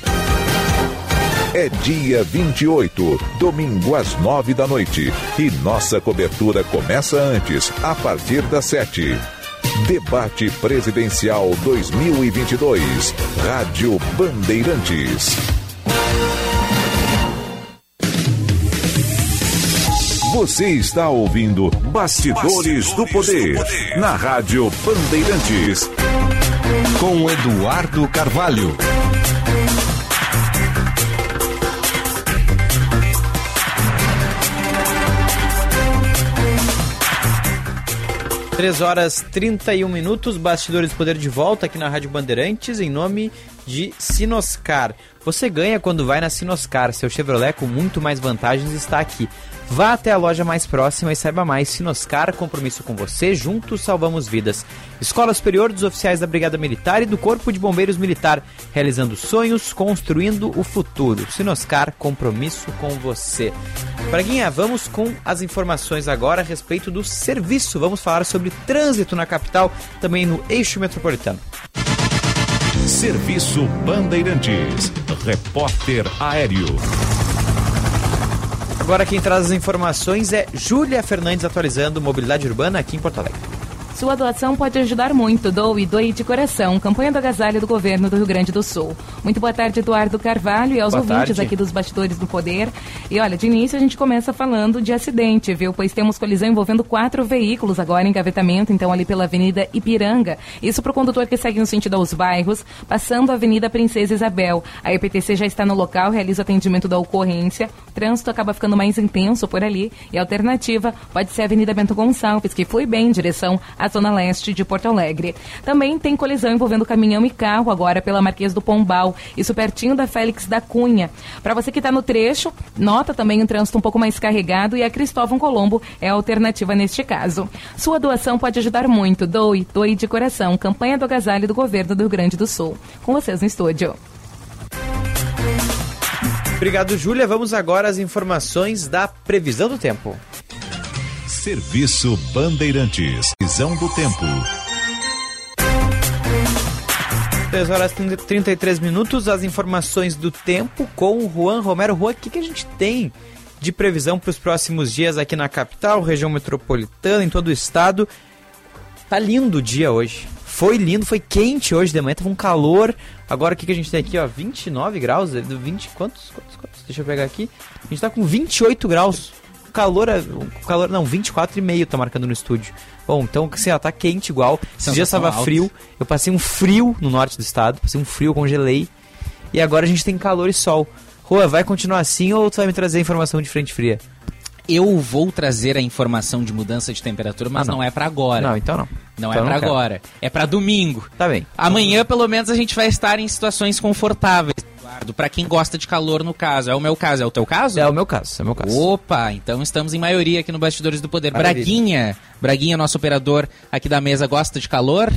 É dia 28, domingo às nove da noite. E nossa cobertura começa antes, a partir das sete. Debate Presidencial 2022. Rádio Bandeirantes. Você está ouvindo Bastidores, do, Poder, na Rádio Bandeirantes. Com Eduardo Carvalho. Três horas 31 minutos, Bastidores do Poder de volta aqui na Rádio Bandeirantes, em nome de Sinoscar. Você ganha quando vai na Sinoscar, seu Chevrolet com muito mais vantagens está aqui. Vá até a loja mais próxima e saiba mais. Sinoscar, compromisso com você, juntos salvamos vidas. Escola Superior dos Oficiais da Brigada Militar e do Corpo de Bombeiros Militar, realizando sonhos, construindo o futuro. Sinoscar, compromisso com você. Braguinha, vamos com as informações agora a respeito do serviço. Vamos falar sobre trânsito na capital, também no eixo metropolitano. Serviço Bandeirantes. Repórter Aéreo. Agora quem traz as informações é Júlia Fernandes atualizando mobilidade urbana aqui em Porto Alegre. Sua doação pode ajudar muito. Doe, doe de coração. Campanha do agasalho do governo do Rio Grande do Sul. Muito boa tarde, Eduardo Carvalho, e aos Boa ouvintes tarde. aqui dos Bastidores do Poder. E olha, de início a gente começa falando de acidente, viu? Pois temos colisão envolvendo quatro veículos agora em engavetamento, então ali pela Avenida Ipiranga. Isso para o condutor que segue no sentido aos bairros, passando a Avenida Princesa Isabel. A EPTC já está no local, realiza atendimento da ocorrência. O trânsito acaba ficando mais intenso por ali. E a alternativa pode ser a Avenida Bento Gonçalves, que flui bem em direção à zona leste de Porto Alegre. Também tem colisão envolvendo caminhão e carro agora pela Marquês do Pombal, isso pertinho da Félix da Cunha. Para você que está no trecho, nota também um trânsito um pouco mais carregado e a Cristóvão Colombo é a alternativa neste caso. Sua doação pode ajudar muito. Doe, doe de coração. Campanha do agasalho do governo do Rio Grande do Sul. Com vocês no estúdio. Obrigado, Júlia. Vamos agora às informações da previsão do tempo. Serviço Bandeirantes. Visão do tempo. 3 horas e 33 minutos, as informações do tempo com o Juan Romero. Juan, o que, que a gente tem de previsão para os próximos dias aqui na capital, região metropolitana, em todo o estado? Tá lindo o dia hoje. Foi lindo, foi quente hoje de manhã, tava um calor. Agora o que, que a gente tem aqui, ó? 29 graus? 20, quantos, quantos, quantos? Deixa eu pegar aqui. A gente tá com 28 graus. Calor, é- calor não, 24,5 tá marcando no estúdio. Bom, então assim, ó, tá quente igual. Esses dias Sensação tava frio. Eu passei um frio no norte do estado, passei um frio, congelei. E agora a gente tem calor e sol. Rua, vai continuar assim ou tu vai me trazer informação de frente fria? Eu vou trazer a informação de mudança de temperatura, mas Ah, não. não. é pra agora. Não, então não. Não Então é quero. agora. É pra domingo. Tá bem. Amanhã, pelo menos, a gente vai estar em situações confortáveis, Eduardo. Pra quem gosta de calor, no caso. É o meu caso. É o teu caso? É o meu caso, é o meu caso. Opa, então estamos em maioria aqui no Bastidores do Poder. Maravilha. Braguinha, Braguinha, nosso operador aqui da mesa, gosta de calor?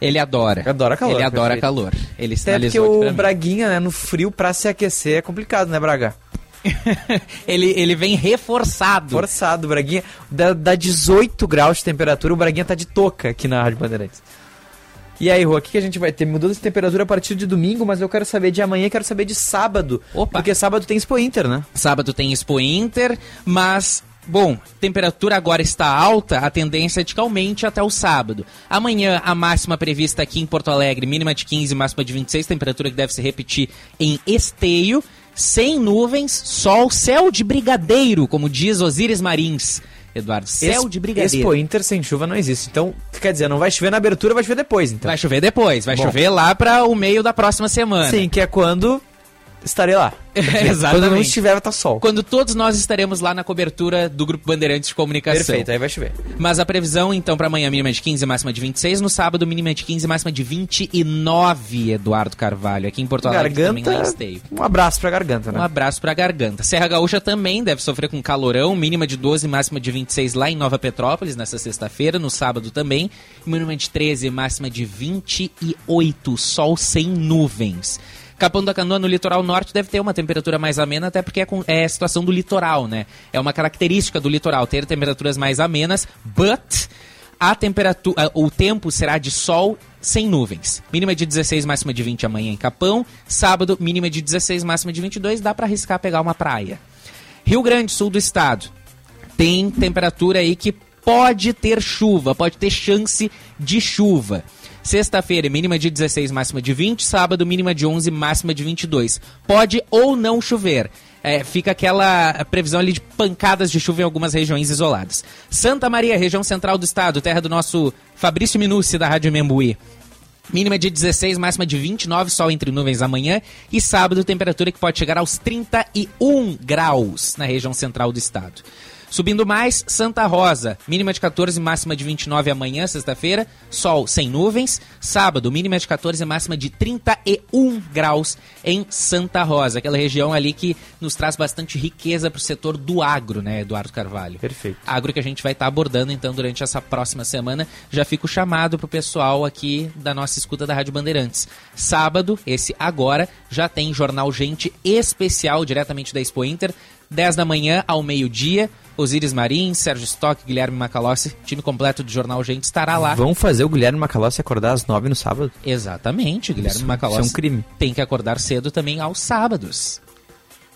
Ele adora. Adora calor, Ele adora perfeito. calor. Ele Até porque sinalizou aqui pra o. Braguinha, né, no frio, pra se aquecer é complicado, né, Braga? ele, ele vem reforçado. Forçado, Braguinha. Dá, dá 18 graus de temperatura, o Braguinha tá de touca aqui na Rádio Bandeirantes. E aí, Rô, o que, que a gente vai ter? Mudança de temperatura a partir de domingo, mas eu quero saber de amanhã, quero saber de sábado. Opa. Porque sábado tem Expo Inter, né? Sábado tem Expo Inter, mas, bom, temperatura agora está alta, a tendência é de que aumente até o sábado. Amanhã, a máxima prevista aqui em Porto Alegre, mínima de 15, máxima de 26, temperatura que deve se repetir em Esteio, sem nuvens, sol, céu de brigadeiro, como diz Osíris Marins. Eduardo, céu de brigadeiro. Expo Inter sem chuva não existe. Então, quer dizer, não vai chover na abertura, vai chover depois, então. Vai chover depois, vai Bom. chover lá para o meio da próxima semana. Sim, que é quando estarei lá. Exatamente. Quando não estiver, vai estar sol. Quando todos nós estaremos lá na cobertura do Grupo Bandeirantes de Comunicação. Perfeito, aí vai chover. Mas a previsão, então, para amanhã, mínima de 15, máxima de 26. No sábado, mínima de 15, máxima de 29, Eduardo Carvalho. Aqui em Porto Alegre, também lá Garganta. Esteio. Um abraço pra garganta, né? Um abraço pra garganta. Serra Gaúcha também deve sofrer com calorão, mínima de 12, máxima de 26 lá em Nova Petrópolis, nessa sexta-feira, no sábado também. Mínima de 13, máxima de 28, sol sem nuvens. Capão da Canoa, no litoral norte, deve ter uma temperatura mais amena, até porque é, com- é a situação do litoral, né? É uma característica do litoral, ter temperaturas mais amenas, but a temperatura, o tempo será de sol sem nuvens. Mínima de 16, máxima de 20 amanhã em Capão. Sábado, mínima de 16, máxima de 22. Dá pra arriscar pegar uma praia. Rio Grande, sul do estado. Tem temperatura aí que pode ter chuva, pode ter chance de chuva. Sexta-feira, mínima de 16, máxima de 20. Sábado, mínima de 11, máxima de 22. Pode ou não chover. É, fica aquela previsão ali de pancadas de chuva em algumas regiões isoladas. Santa Maria, região central do estado, terra do nosso Fabrício Minucci, da Rádio Membuí. Mínima de 16, máxima de 29, sol entre nuvens amanhã. E sábado, temperatura que pode chegar aos 31 graus na região central do estado. Subindo mais, Santa Rosa, mínima de 14, máxima de 29 amanhã, sexta-feira. Sol sem nuvens. Sábado, mínima de 14, máxima de 31 graus em Santa Rosa, aquela região ali que nos traz bastante riqueza para o setor do agro, né, Eduardo Carvalho? Perfeito. Agro que a gente vai estar tá abordando então durante essa próxima semana. Já fica o chamado para o pessoal aqui da nossa escuta da Rádio Bandeirantes. Sábado, esse agora, já tem Jornal Gente especial diretamente da Expo Inter. 10 da manhã ao meio-dia. Osiris Marim, Sérgio Stock, Guilherme Macalossi, time completo do Jornal Gente estará lá. Vão fazer o Guilherme Macalossi acordar às nove no sábado? Exatamente, Guilherme isso, Macalossi. Isso é um crime. Tem que acordar cedo também aos sábados.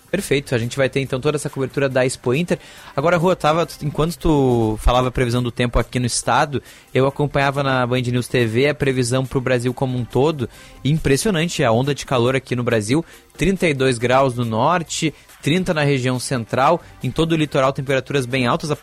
Perfeito, a gente vai ter então toda essa cobertura da Expo Inter. Agora, Rua, tava, enquanto tu falava a previsão do tempo aqui no estado, eu acompanhava na Band News TV a previsão para o Brasil como um todo. Impressionante a onda de calor aqui no Brasil, 32 graus no norte, 30 na região central, em todo o litoral temperaturas bem altas,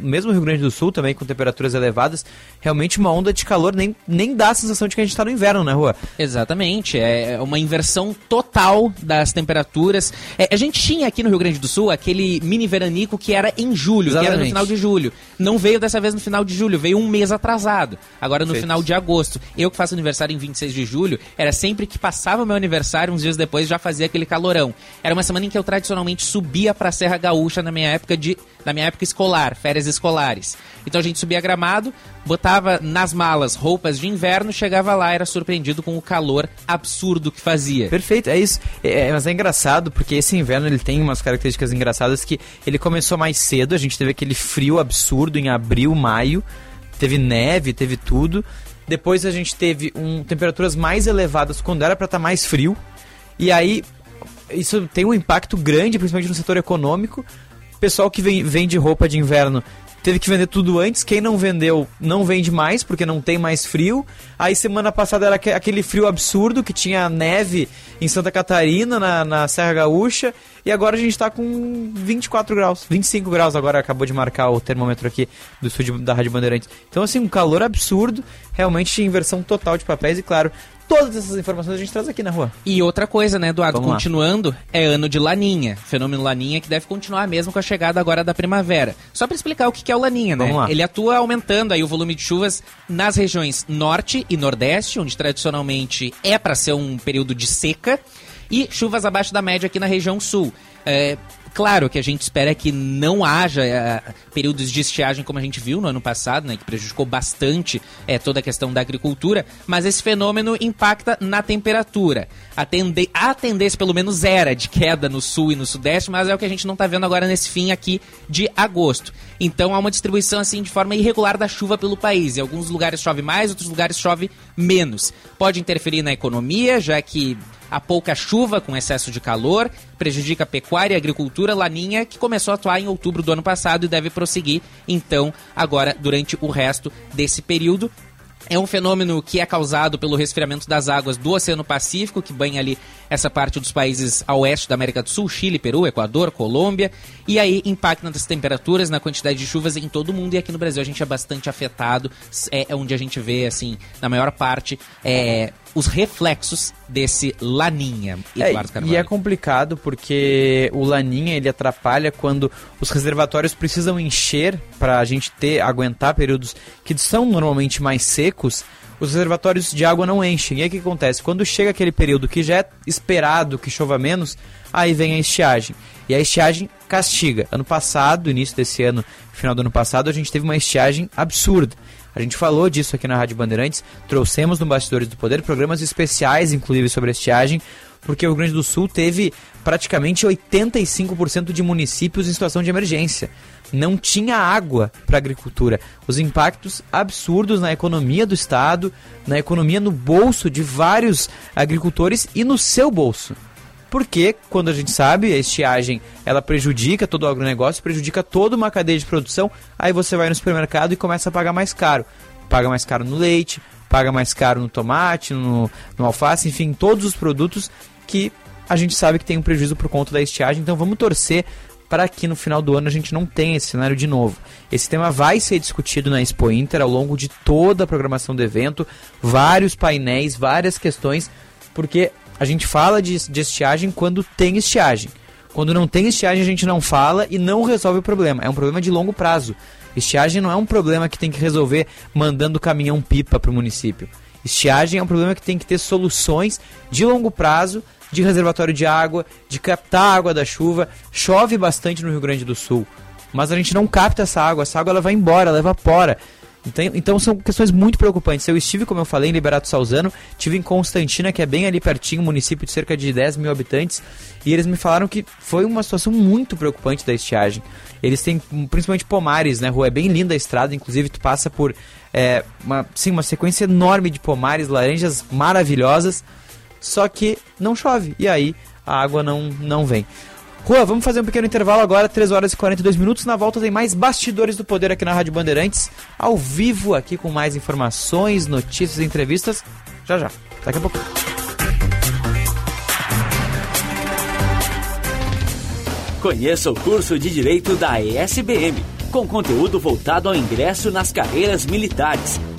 mesmo Rio Grande do Sul também com temperaturas elevadas. Realmente uma onda de calor nem, nem dá a sensação de que a gente está no inverno, né, Rua? Exatamente, é uma inversão total das temperaturas. É, a gente tinha aqui no Rio Grande do Sul aquele mini veranico que era em julho, Exatamente. que era no final de julho. Não veio dessa vez no final de julho, veio um mês atrasado. Agora no Feito. final de agosto. Eu que faço aniversário em 26 de julho, era sempre que passava o meu aniversário, uns dias depois já fazia aquele calorão. Era uma semana em que eu tradicionalmente subia para a Serra Gaúcha na minha época de na minha época escolar, férias escolares. Então a gente subia gramado, botava nas malas roupas de inverno, chegava lá era surpreendido com o calor absurdo que fazia. Perfeito, é isso. É, mas é engraçado porque esse inverno ele tem umas características engraçadas que ele começou mais cedo, a gente teve aquele frio absurdo em abril, maio, teve neve, teve tudo. Depois a gente teve um, temperaturas mais elevadas quando era para estar tá mais frio. E aí isso tem um impacto grande, principalmente no setor econômico. Pessoal que vende roupa de inverno teve que vender tudo antes. Quem não vendeu não vende mais porque não tem mais frio. Aí semana passada era aquele frio absurdo que tinha neve em Santa Catarina, na, na Serra Gaúcha. E agora a gente está com 24 graus, 25 graus agora acabou de marcar o termômetro aqui do estúdio da Rádio Bandeirantes. Então assim, um calor absurdo, realmente inversão total de papéis e claro, Todas essas informações a gente traz aqui na rua. E outra coisa, né, Eduardo? Vamos Continuando, lá. é ano de Laninha. Fenômeno Laninha que deve continuar mesmo com a chegada agora da primavera. Só para explicar o que é o Laninha, né? Vamos lá. Ele atua aumentando aí o volume de chuvas nas regiões norte e nordeste, onde tradicionalmente é para ser um período de seca, e chuvas abaixo da média aqui na região sul. É, Claro que a gente espera que não haja é, períodos de estiagem como a gente viu no ano passado, né, que prejudicou bastante é, toda a questão da agricultura, mas esse fenômeno impacta na temperatura. A, tende a tendência, pelo menos, era de queda no sul e no sudeste, mas é o que a gente não está vendo agora nesse fim aqui de agosto. Então há uma distribuição assim de forma irregular da chuva pelo país. Em alguns lugares chove mais, outros lugares chove menos. Pode interferir na economia, já que a pouca chuva com excesso de calor prejudica a pecuária e a agricultura laninha, que começou a atuar em outubro do ano passado e deve prosseguir, então, agora durante o resto desse período. É um fenômeno que é causado pelo resfriamento das águas do Oceano Pacífico, que banha ali essa parte dos países a oeste da América do Sul, Chile, Peru, Equador, Colômbia, e aí impacta nas temperaturas, na quantidade de chuvas em todo o mundo, e aqui no Brasil a gente é bastante afetado, é, é onde a gente vê, assim, na maior parte, é, os reflexos desse Laninha, Eduardo é, E é complicado porque o Laninha ele atrapalha quando os reservatórios precisam encher para a gente ter aguentar períodos que são normalmente mais secos. Os reservatórios de água não enchem. E aí o que acontece? Quando chega aquele período que já é esperado que chova menos, aí vem a estiagem. E a estiagem castiga. Ano passado, início desse ano, final do ano passado, a gente teve uma estiagem absurda. A gente falou disso aqui na Rádio Bandeirantes, trouxemos no Bastidores do Poder programas especiais, inclusive sobre estiagem, porque o Rio Grande do Sul teve praticamente 85% de municípios em situação de emergência. Não tinha água para agricultura. Os impactos absurdos na economia do estado, na economia no bolso de vários agricultores e no seu bolso. Porque quando a gente sabe, a estiagem ela prejudica todo o agronegócio, prejudica toda uma cadeia de produção, aí você vai no supermercado e começa a pagar mais caro. Paga mais caro no leite, paga mais caro no tomate, no, no alface, enfim, todos os produtos que a gente sabe que tem um prejuízo por conta da estiagem, então vamos torcer para que no final do ano a gente não tenha esse cenário de novo. Esse tema vai ser discutido na Expo Inter ao longo de toda a programação do evento, vários painéis, várias questões, porque a gente fala de, de estiagem quando tem estiagem. Quando não tem estiagem, a gente não fala e não resolve o problema. É um problema de longo prazo. Estiagem não é um problema que tem que resolver mandando caminhão pipa para o município. Estiagem é um problema que tem que ter soluções de longo prazo de reservatório de água, de captar a água da chuva. Chove bastante no Rio Grande do Sul, mas a gente não capta essa água, essa água ela vai embora, ela evapora. Então, são questões muito preocupantes. Eu estive, como eu falei, em Liberato Salzano, estive em Constantina, que é bem ali pertinho, um município de cerca de 10 mil habitantes, e eles me falaram que foi uma situação muito preocupante da estiagem. Eles têm principalmente pomares, né, rua? É bem linda a estrada, inclusive tu passa por é, uma, sim, uma sequência enorme de pomares, laranjas maravilhosas, só que não chove. E aí a água não, não vem. Rua, vamos fazer um pequeno intervalo agora, 3 horas e 42 minutos. Na volta tem mais bastidores do poder aqui na Rádio Bandeirantes, ao vivo aqui com mais informações, notícias e entrevistas. Já já, daqui a pouco. Conheça o curso de Direito da ESBM, com conteúdo voltado ao ingresso nas carreiras militares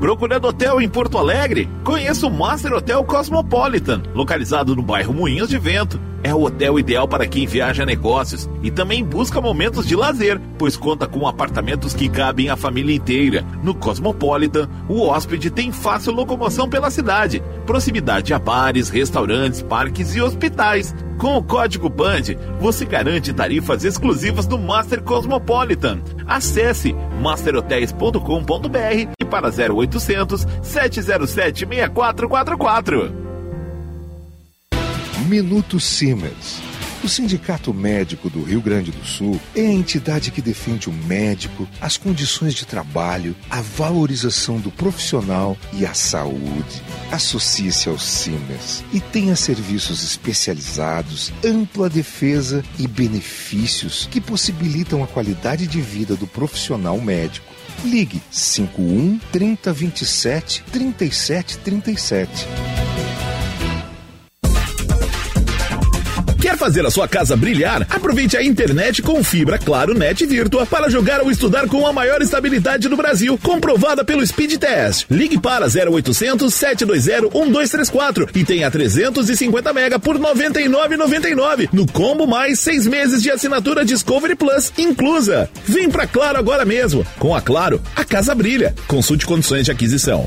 Procurando hotel em Porto Alegre? Conheça o Master Hotel Cosmopolitan, localizado no bairro Moinhos de Vento. É o hotel ideal para quem viaja a negócios e também busca momentos de lazer, pois conta com apartamentos que cabem a família inteira. No Cosmopolitan, o hóspede tem fácil locomoção pela cidade, proximidade a bares, restaurantes, parques e hospitais. Com o código BAND, você garante tarifas exclusivas do Master Cosmopolitan. Acesse masterhotels.com.br para 0800 707 6444. Minuto Siemens. O Sindicato Médico do Rio Grande do Sul é a entidade que defende o médico, as condições de trabalho, a valorização do profissional e a saúde. Associe-se ao Siemens e tenha serviços especializados, ampla defesa e benefícios que possibilitam a qualidade de vida do profissional médico. Ligue 51 3027 3737. Quer fazer a sua casa brilhar? Aproveite a internet com fibra Claro Net Virtua para jogar ou estudar com a maior estabilidade do Brasil, comprovada pelo Speed Test. Ligue para 0800 720 1234 e tenha 350 mega por 99,99 no combo mais seis meses de assinatura Discovery Plus inclusa. Vem pra Claro agora mesmo. Com a Claro, a casa brilha. Consulte condições de aquisição.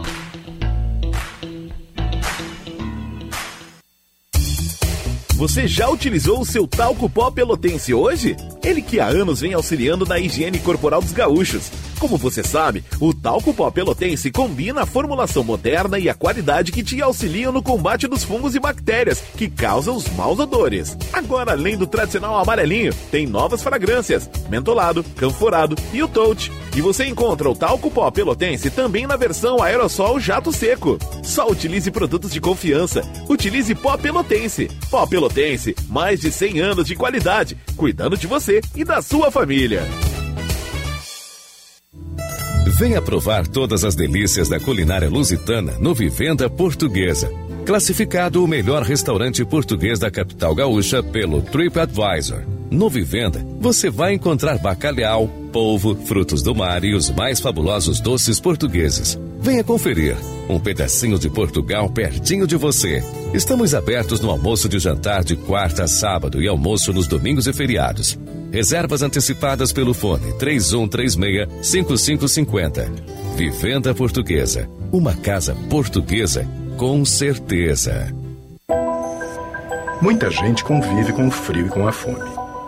Você já utilizou o seu talco pó pelotense hoje? Ele que há anos vem auxiliando na higiene corporal dos gaúchos. Como você sabe, o talco pó pelotense combina a formulação moderna e a qualidade que te auxiliam no combate dos fungos e bactérias que causam os maus odores. Agora, além do tradicional amarelinho, tem novas fragrâncias: mentolado, canforado e o touch. E você encontra o talco pó pelotense também na versão aerossol jato seco. Só utilize produtos de confiança. Utilize pó pelotense. Pó pelotense, mais de 100 anos de qualidade, cuidando de você e da sua família. Venha provar todas as delícias da culinária lusitana no Vivenda Portuguesa. Classificado o melhor restaurante português da capital gaúcha pelo TripAdvisor. No Vivenda, você vai encontrar bacalhau, polvo, frutos do mar e os mais fabulosos doces portugueses. Venha conferir. Um pedacinho de Portugal pertinho de você. Estamos abertos no almoço de jantar de quarta a sábado e almoço nos domingos e feriados. Reservas antecipadas pelo fone 3136-5550. Vivenda Portuguesa. Uma casa portuguesa com certeza. Muita gente convive com o frio e com a fome.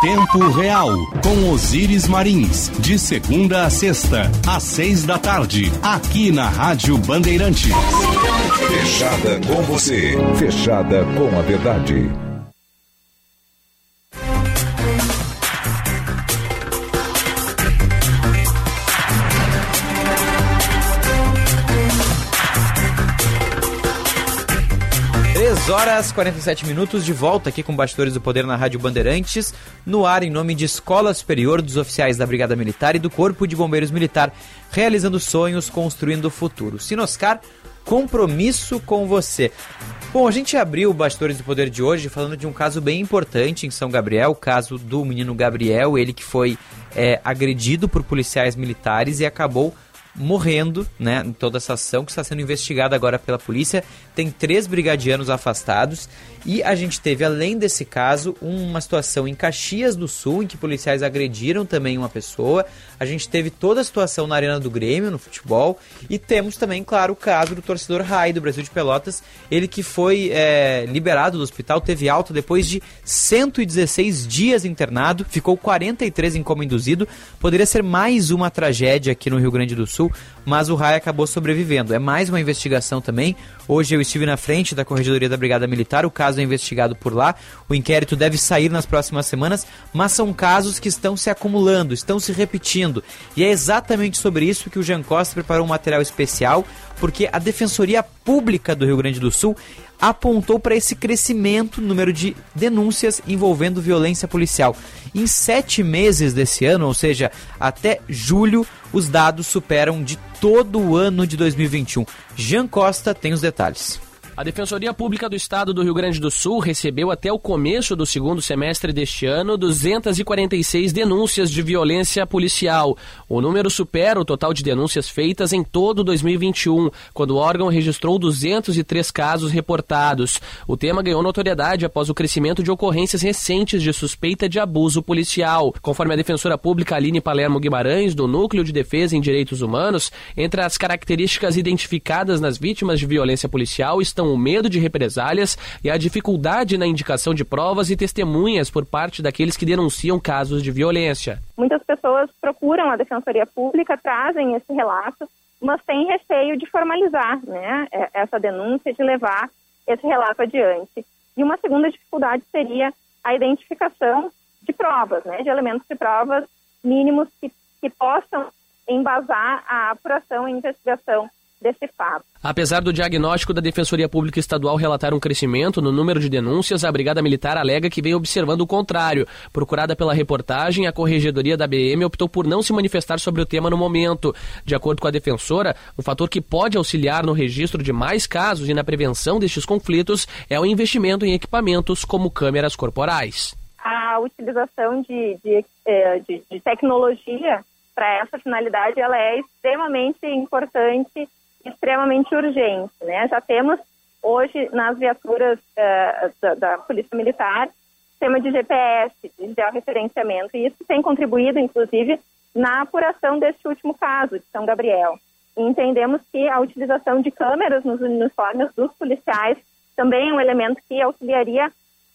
Tempo Real, com Osiris Marins, de segunda a sexta, às seis da tarde, aqui na Rádio Bandeirantes. Fechada com você, fechada com a verdade. Horas 47 minutos de volta aqui com Bastidores do Poder na Rádio Bandeirantes, no ar em nome de Escola Superior dos Oficiais da Brigada Militar e do Corpo de Bombeiros Militar, realizando sonhos, construindo o futuro. Sinoscar, compromisso com você. Bom, a gente abriu o Bastidores do Poder de hoje falando de um caso bem importante em São Gabriel, o caso do menino Gabriel, ele que foi é, agredido por policiais militares e acabou morrendo, né, em toda essa ação que está sendo investigada agora pela polícia. Tem três brigadianos afastados e a gente teve, além desse caso, uma situação em Caxias do Sul, em que policiais agrediram também uma pessoa. A gente teve toda a situação na Arena do Grêmio, no futebol. E temos também, claro, o caso do torcedor Rai do Brasil de Pelotas. Ele que foi é, liberado do hospital, teve alta depois de 116 dias internado, ficou 43 em coma induzido. Poderia ser mais uma tragédia aqui no Rio Grande do Sul, mas o Rai acabou sobrevivendo. É mais uma investigação também. Hoje eu estive na frente da Corregedoria da Brigada Militar, o caso é investigado por lá. O inquérito deve sair nas próximas semanas, mas são casos que estão se acumulando, estão se repetindo. E é exatamente sobre isso que o Jean Costa preparou um material especial, porque a Defensoria Pública do Rio Grande do Sul apontou para esse crescimento no número de denúncias envolvendo violência policial. Em sete meses desse ano, ou seja, até julho, os dados superam de todo o ano de 2021. Jean Costa tem os detalhes. A Defensoria Pública do Estado do Rio Grande do Sul recebeu até o começo do segundo semestre deste ano 246 denúncias de violência policial. O número supera o total de denúncias feitas em todo 2021, quando o órgão registrou 203 casos reportados. O tema ganhou notoriedade após o crescimento de ocorrências recentes de suspeita de abuso policial. Conforme a defensora pública Aline Palermo Guimarães, do Núcleo de Defesa em Direitos Humanos, entre as características identificadas nas vítimas de violência policial estão o medo de represálias e a dificuldade na indicação de provas e testemunhas por parte daqueles que denunciam casos de violência. Muitas pessoas procuram a Defensoria Pública, trazem esse relato, mas têm receio de formalizar né, essa denúncia, de levar esse relato adiante. E uma segunda dificuldade seria a identificação de provas, né, de elementos de provas mínimos que, que possam embasar a apuração e investigação desse fato. Apesar do diagnóstico da Defensoria Pública Estadual relatar um crescimento no número de denúncias, a Brigada Militar alega que vem observando o contrário. Procurada pela reportagem, a Corregedoria da BM optou por não se manifestar sobre o tema no momento. De acordo com a defensora, um fator que pode auxiliar no registro de mais casos e na prevenção destes conflitos é o investimento em equipamentos como câmeras corporais. A utilização de, de, eh, de, de tecnologia para essa finalidade ela é extremamente importante extremamente urgente. Né? Já temos hoje nas viaturas uh, da, da, Polícia Militar sistema de GPS, de georreferenciamento, e isso tem contribuído, inclusive, na apuração deste último caso de São Gabriel. E entendemos que a utilização de câmeras nos uniformes dos policiais também é um elemento que auxiliaria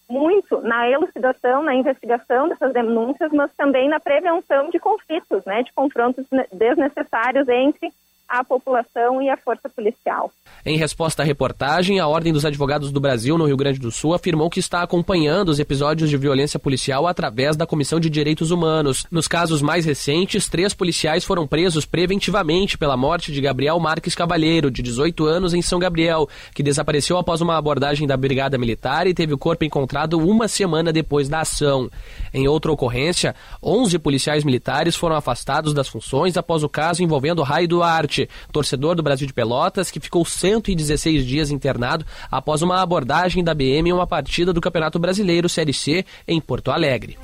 muito na elucidação, na investigação dessas denúncias, mas também na prevenção de conflitos, né, de confrontos desnecessários entre a população e a força policial. Em resposta à reportagem, a Ordem dos Advogados do Brasil, no Rio Grande do Sul, afirmou que está acompanhando os episódios de violência policial através da Comissão de Direitos Humanos. Nos casos mais recentes, três policiais foram presos preventivamente pela morte de Gabriel Marques Cavalheiro, de 18 anos, em São Gabriel, que desapareceu após uma abordagem da Brigada Militar e teve o corpo encontrado uma semana depois da ação. Em outra ocorrência, 11 policiais militares foram afastados das funções após o caso envolvendo Raio Duarte, torcedor do Brasil de Pelotas, que ficou 116 dias internado após uma abordagem da BM em uma partida do Campeonato Brasileiro Série C em Porto Alegre.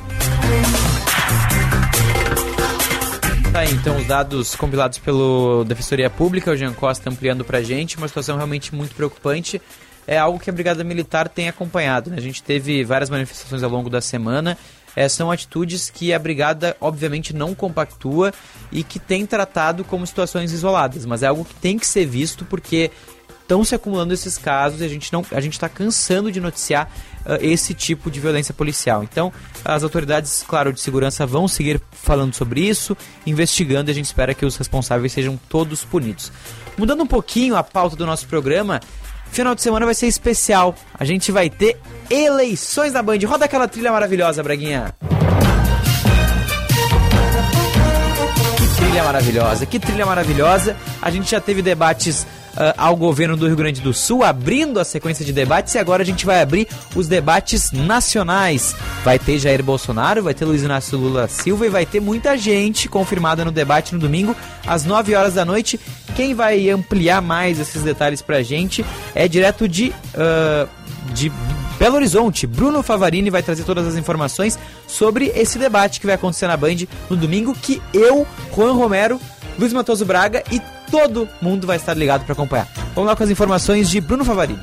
Tá então, os dados compilados pelo Defensoria Pública, o Jean Costa ampliando pra gente, uma situação realmente muito preocupante. É algo que a Brigada Militar tem acompanhado. Né? A gente teve várias manifestações ao longo da semana. É, são atitudes que a Brigada, obviamente, não compactua e que tem tratado como situações isoladas, mas é algo que tem que ser visto porque estão se acumulando esses casos e a gente não a gente está cansando de noticiar uh, esse tipo de violência policial. Então, as autoridades, claro, de segurança vão seguir falando sobre isso, investigando e a gente espera que os responsáveis sejam todos punidos. Mudando um pouquinho a pauta do nosso programa, final de semana vai ser especial. A gente vai ter eleições da Band. Roda aquela trilha maravilhosa, Braguinha. Que trilha maravilhosa, que trilha maravilhosa. A gente já teve debates ao governo do Rio Grande do Sul, abrindo a sequência de debates, e agora a gente vai abrir os debates nacionais. Vai ter Jair Bolsonaro, vai ter Luiz Inácio Lula Silva e vai ter muita gente confirmada no debate no domingo, às 9 horas da noite. Quem vai ampliar mais esses detalhes pra gente é direto de. Uh, de Belo Horizonte, Bruno Favarini vai trazer todas as informações sobre esse debate que vai acontecer na Band no domingo, que eu, Juan Romero, Luiz Matoso Braga e todo mundo vai estar ligado para acompanhar. Vamos lá com as informações de Bruno Favarini.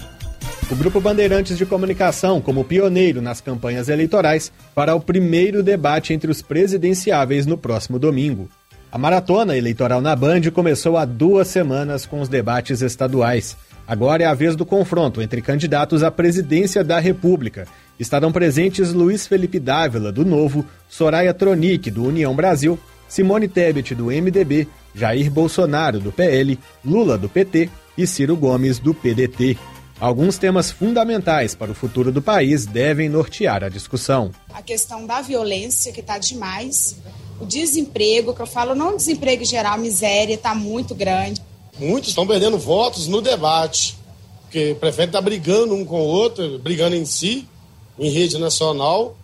O Grupo Bandeirantes de Comunicação, como pioneiro nas campanhas eleitorais, fará o primeiro debate entre os presidenciáveis no próximo domingo. A maratona eleitoral na Band começou há duas semanas com os debates estaduais. Agora é a vez do confronto entre candidatos à presidência da República. Estarão presentes Luiz Felipe Dávila, do Novo, Soraya Tronic, do União Brasil, Simone Tebet, do MDB, Jair Bolsonaro, do PL, Lula, do PT e Ciro Gomes, do PDT. Alguns temas fundamentais para o futuro do país devem nortear a discussão. A questão da violência, que está demais, o desemprego, que eu falo não desemprego em geral, miséria, está muito grande. Muitos estão perdendo votos no debate, porque prefere estar tá brigando um com o outro, brigando em si, em rede nacional,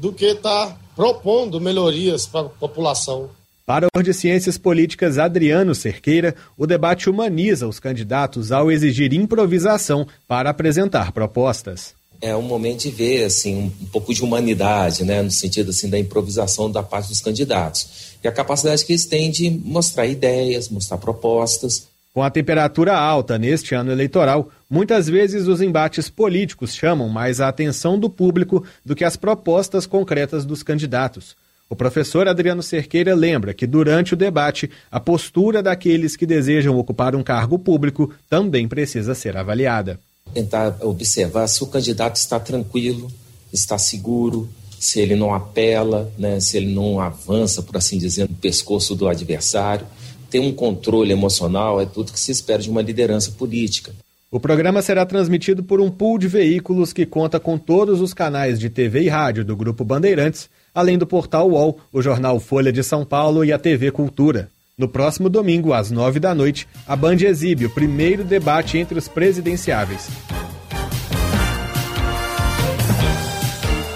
do que estar tá propondo melhorias para a população. Para o de Ciências Políticas Adriano Cerqueira, o debate humaniza os candidatos ao exigir improvisação para apresentar propostas. É um momento de ver assim um, um pouco de humanidade, né, no sentido assim da improvisação da parte dos candidatos e a capacidade que eles têm de mostrar ideias, mostrar propostas com a temperatura alta neste ano eleitoral, muitas vezes os embates políticos chamam mais a atenção do público do que as propostas concretas dos candidatos. O professor Adriano Cerqueira lembra que, durante o debate, a postura daqueles que desejam ocupar um cargo público também precisa ser avaliada. Tentar observar se o candidato está tranquilo, está seguro, se ele não apela, né, se ele não avança, por assim dizer, no pescoço do adversário ter um controle emocional é tudo que se espera de uma liderança política. O programa será transmitido por um pool de veículos que conta com todos os canais de TV e rádio do Grupo Bandeirantes, além do portal UOL, o jornal Folha de São Paulo e a TV Cultura. No próximo domingo, às nove da noite, a Band exibe o primeiro debate entre os presidenciáveis.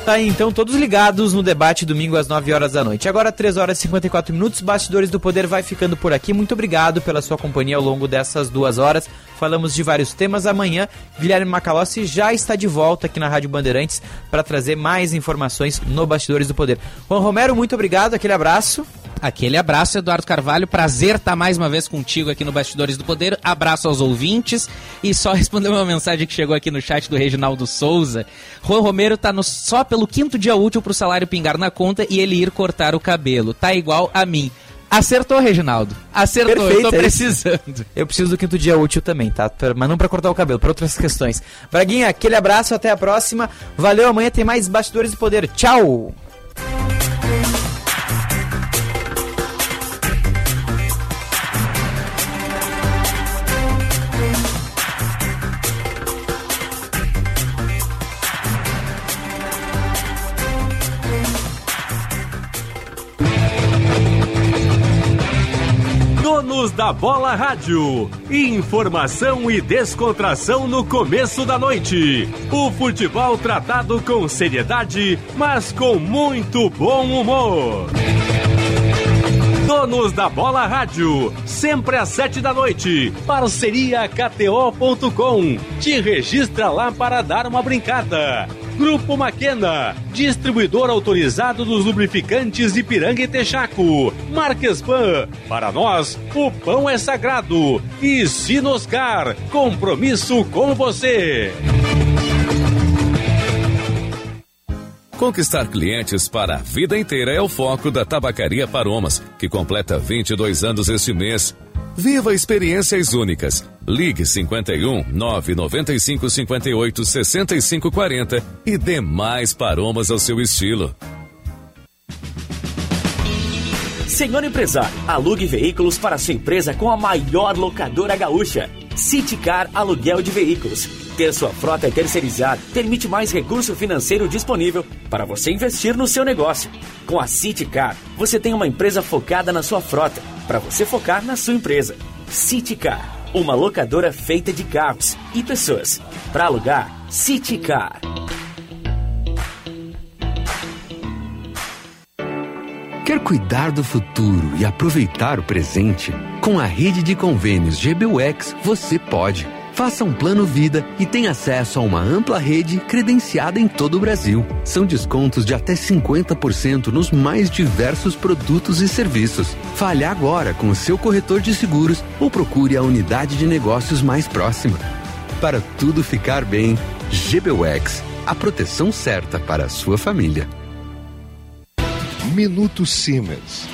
Tá aí, então, todos ligados no debate domingo às 9 horas da noite. Agora, 3 horas e 54 minutos, Bastidores do Poder vai ficando por aqui. Muito obrigado pela sua companhia ao longo dessas duas horas. Falamos de vários temas. Amanhã, Guilherme Macalossi já está de volta aqui na Rádio Bandeirantes para trazer mais informações no Bastidores do Poder. Juan Romero, muito obrigado, aquele abraço. Aquele abraço, Eduardo Carvalho. Prazer estar mais uma vez contigo aqui no Bastidores do Poder. Abraço aos ouvintes. E só responder uma mensagem que chegou aqui no chat do Reginaldo Souza. Juan Romero tá no, só pelo quinto dia útil pro salário pingar na conta e ele ir cortar o cabelo. Tá igual a mim. Acertou, Reginaldo. Acertou, Perfeito, eu tô é precisando. Eu preciso do quinto dia útil também, tá? Mas não pra cortar o cabelo, pra outras questões. Braguinha, aquele abraço, até a próxima. Valeu, amanhã tem mais Bastidores do Poder. Tchau! Donos da Bola Rádio. Informação e descontração no começo da noite. O futebol tratado com seriedade, mas com muito bom humor. Donos da Bola Rádio, sempre às sete da noite. Parceria KTO.com. Te registra lá para dar uma brincada. Grupo Maquena, distribuidor autorizado dos lubrificantes Ipiranga e Texaco. Marques Pan, para nós, o pão é sagrado. E Sinoscar, compromisso com você. Conquistar clientes para a vida inteira é o foco da Tabacaria Paromas, que completa 22 anos este mês. Viva experiências únicas. Ligue 51 995 58 65 40 e dê mais paromas ao seu estilo. Senhor empresário, alugue veículos para sua empresa com a maior locadora gaúcha. Citicar Aluguel de Veículos. Ter sua frota terceirizada permite mais recurso financeiro disponível para você investir no seu negócio. Com a Citicar, você tem uma empresa focada na sua frota, para você focar na sua empresa. Citicar, uma locadora feita de carros e pessoas. Para alugar, Citicar. Quer cuidar do futuro e aproveitar o presente? Com a rede de convênios GBUX, você pode. Faça um plano vida e tenha acesso a uma ampla rede credenciada em todo o Brasil. São descontos de até 50% nos mais diversos produtos e serviços. Fale agora com o seu corretor de seguros ou procure a unidade de negócios mais próxima. Para tudo ficar bem, GBUX, a proteção certa para a sua família. Minuto Siemens.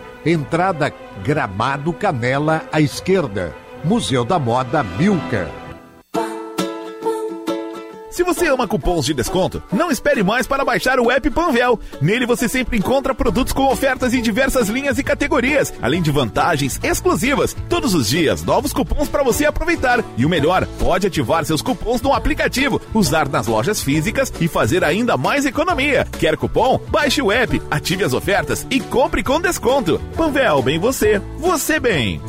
Entrada Gramado Canela à esquerda. Museu da Moda Milka. Se você ama cupons de desconto, não espere mais para baixar o app Panvel. Nele você sempre encontra produtos com ofertas em diversas linhas e categorias, além de vantagens exclusivas. Todos os dias, novos cupons para você aproveitar. E o melhor, pode ativar seus cupons no aplicativo, usar nas lojas físicas e fazer ainda mais economia. Quer cupom? Baixe o app, ative as ofertas e compre com desconto. Panvel, bem você, você bem.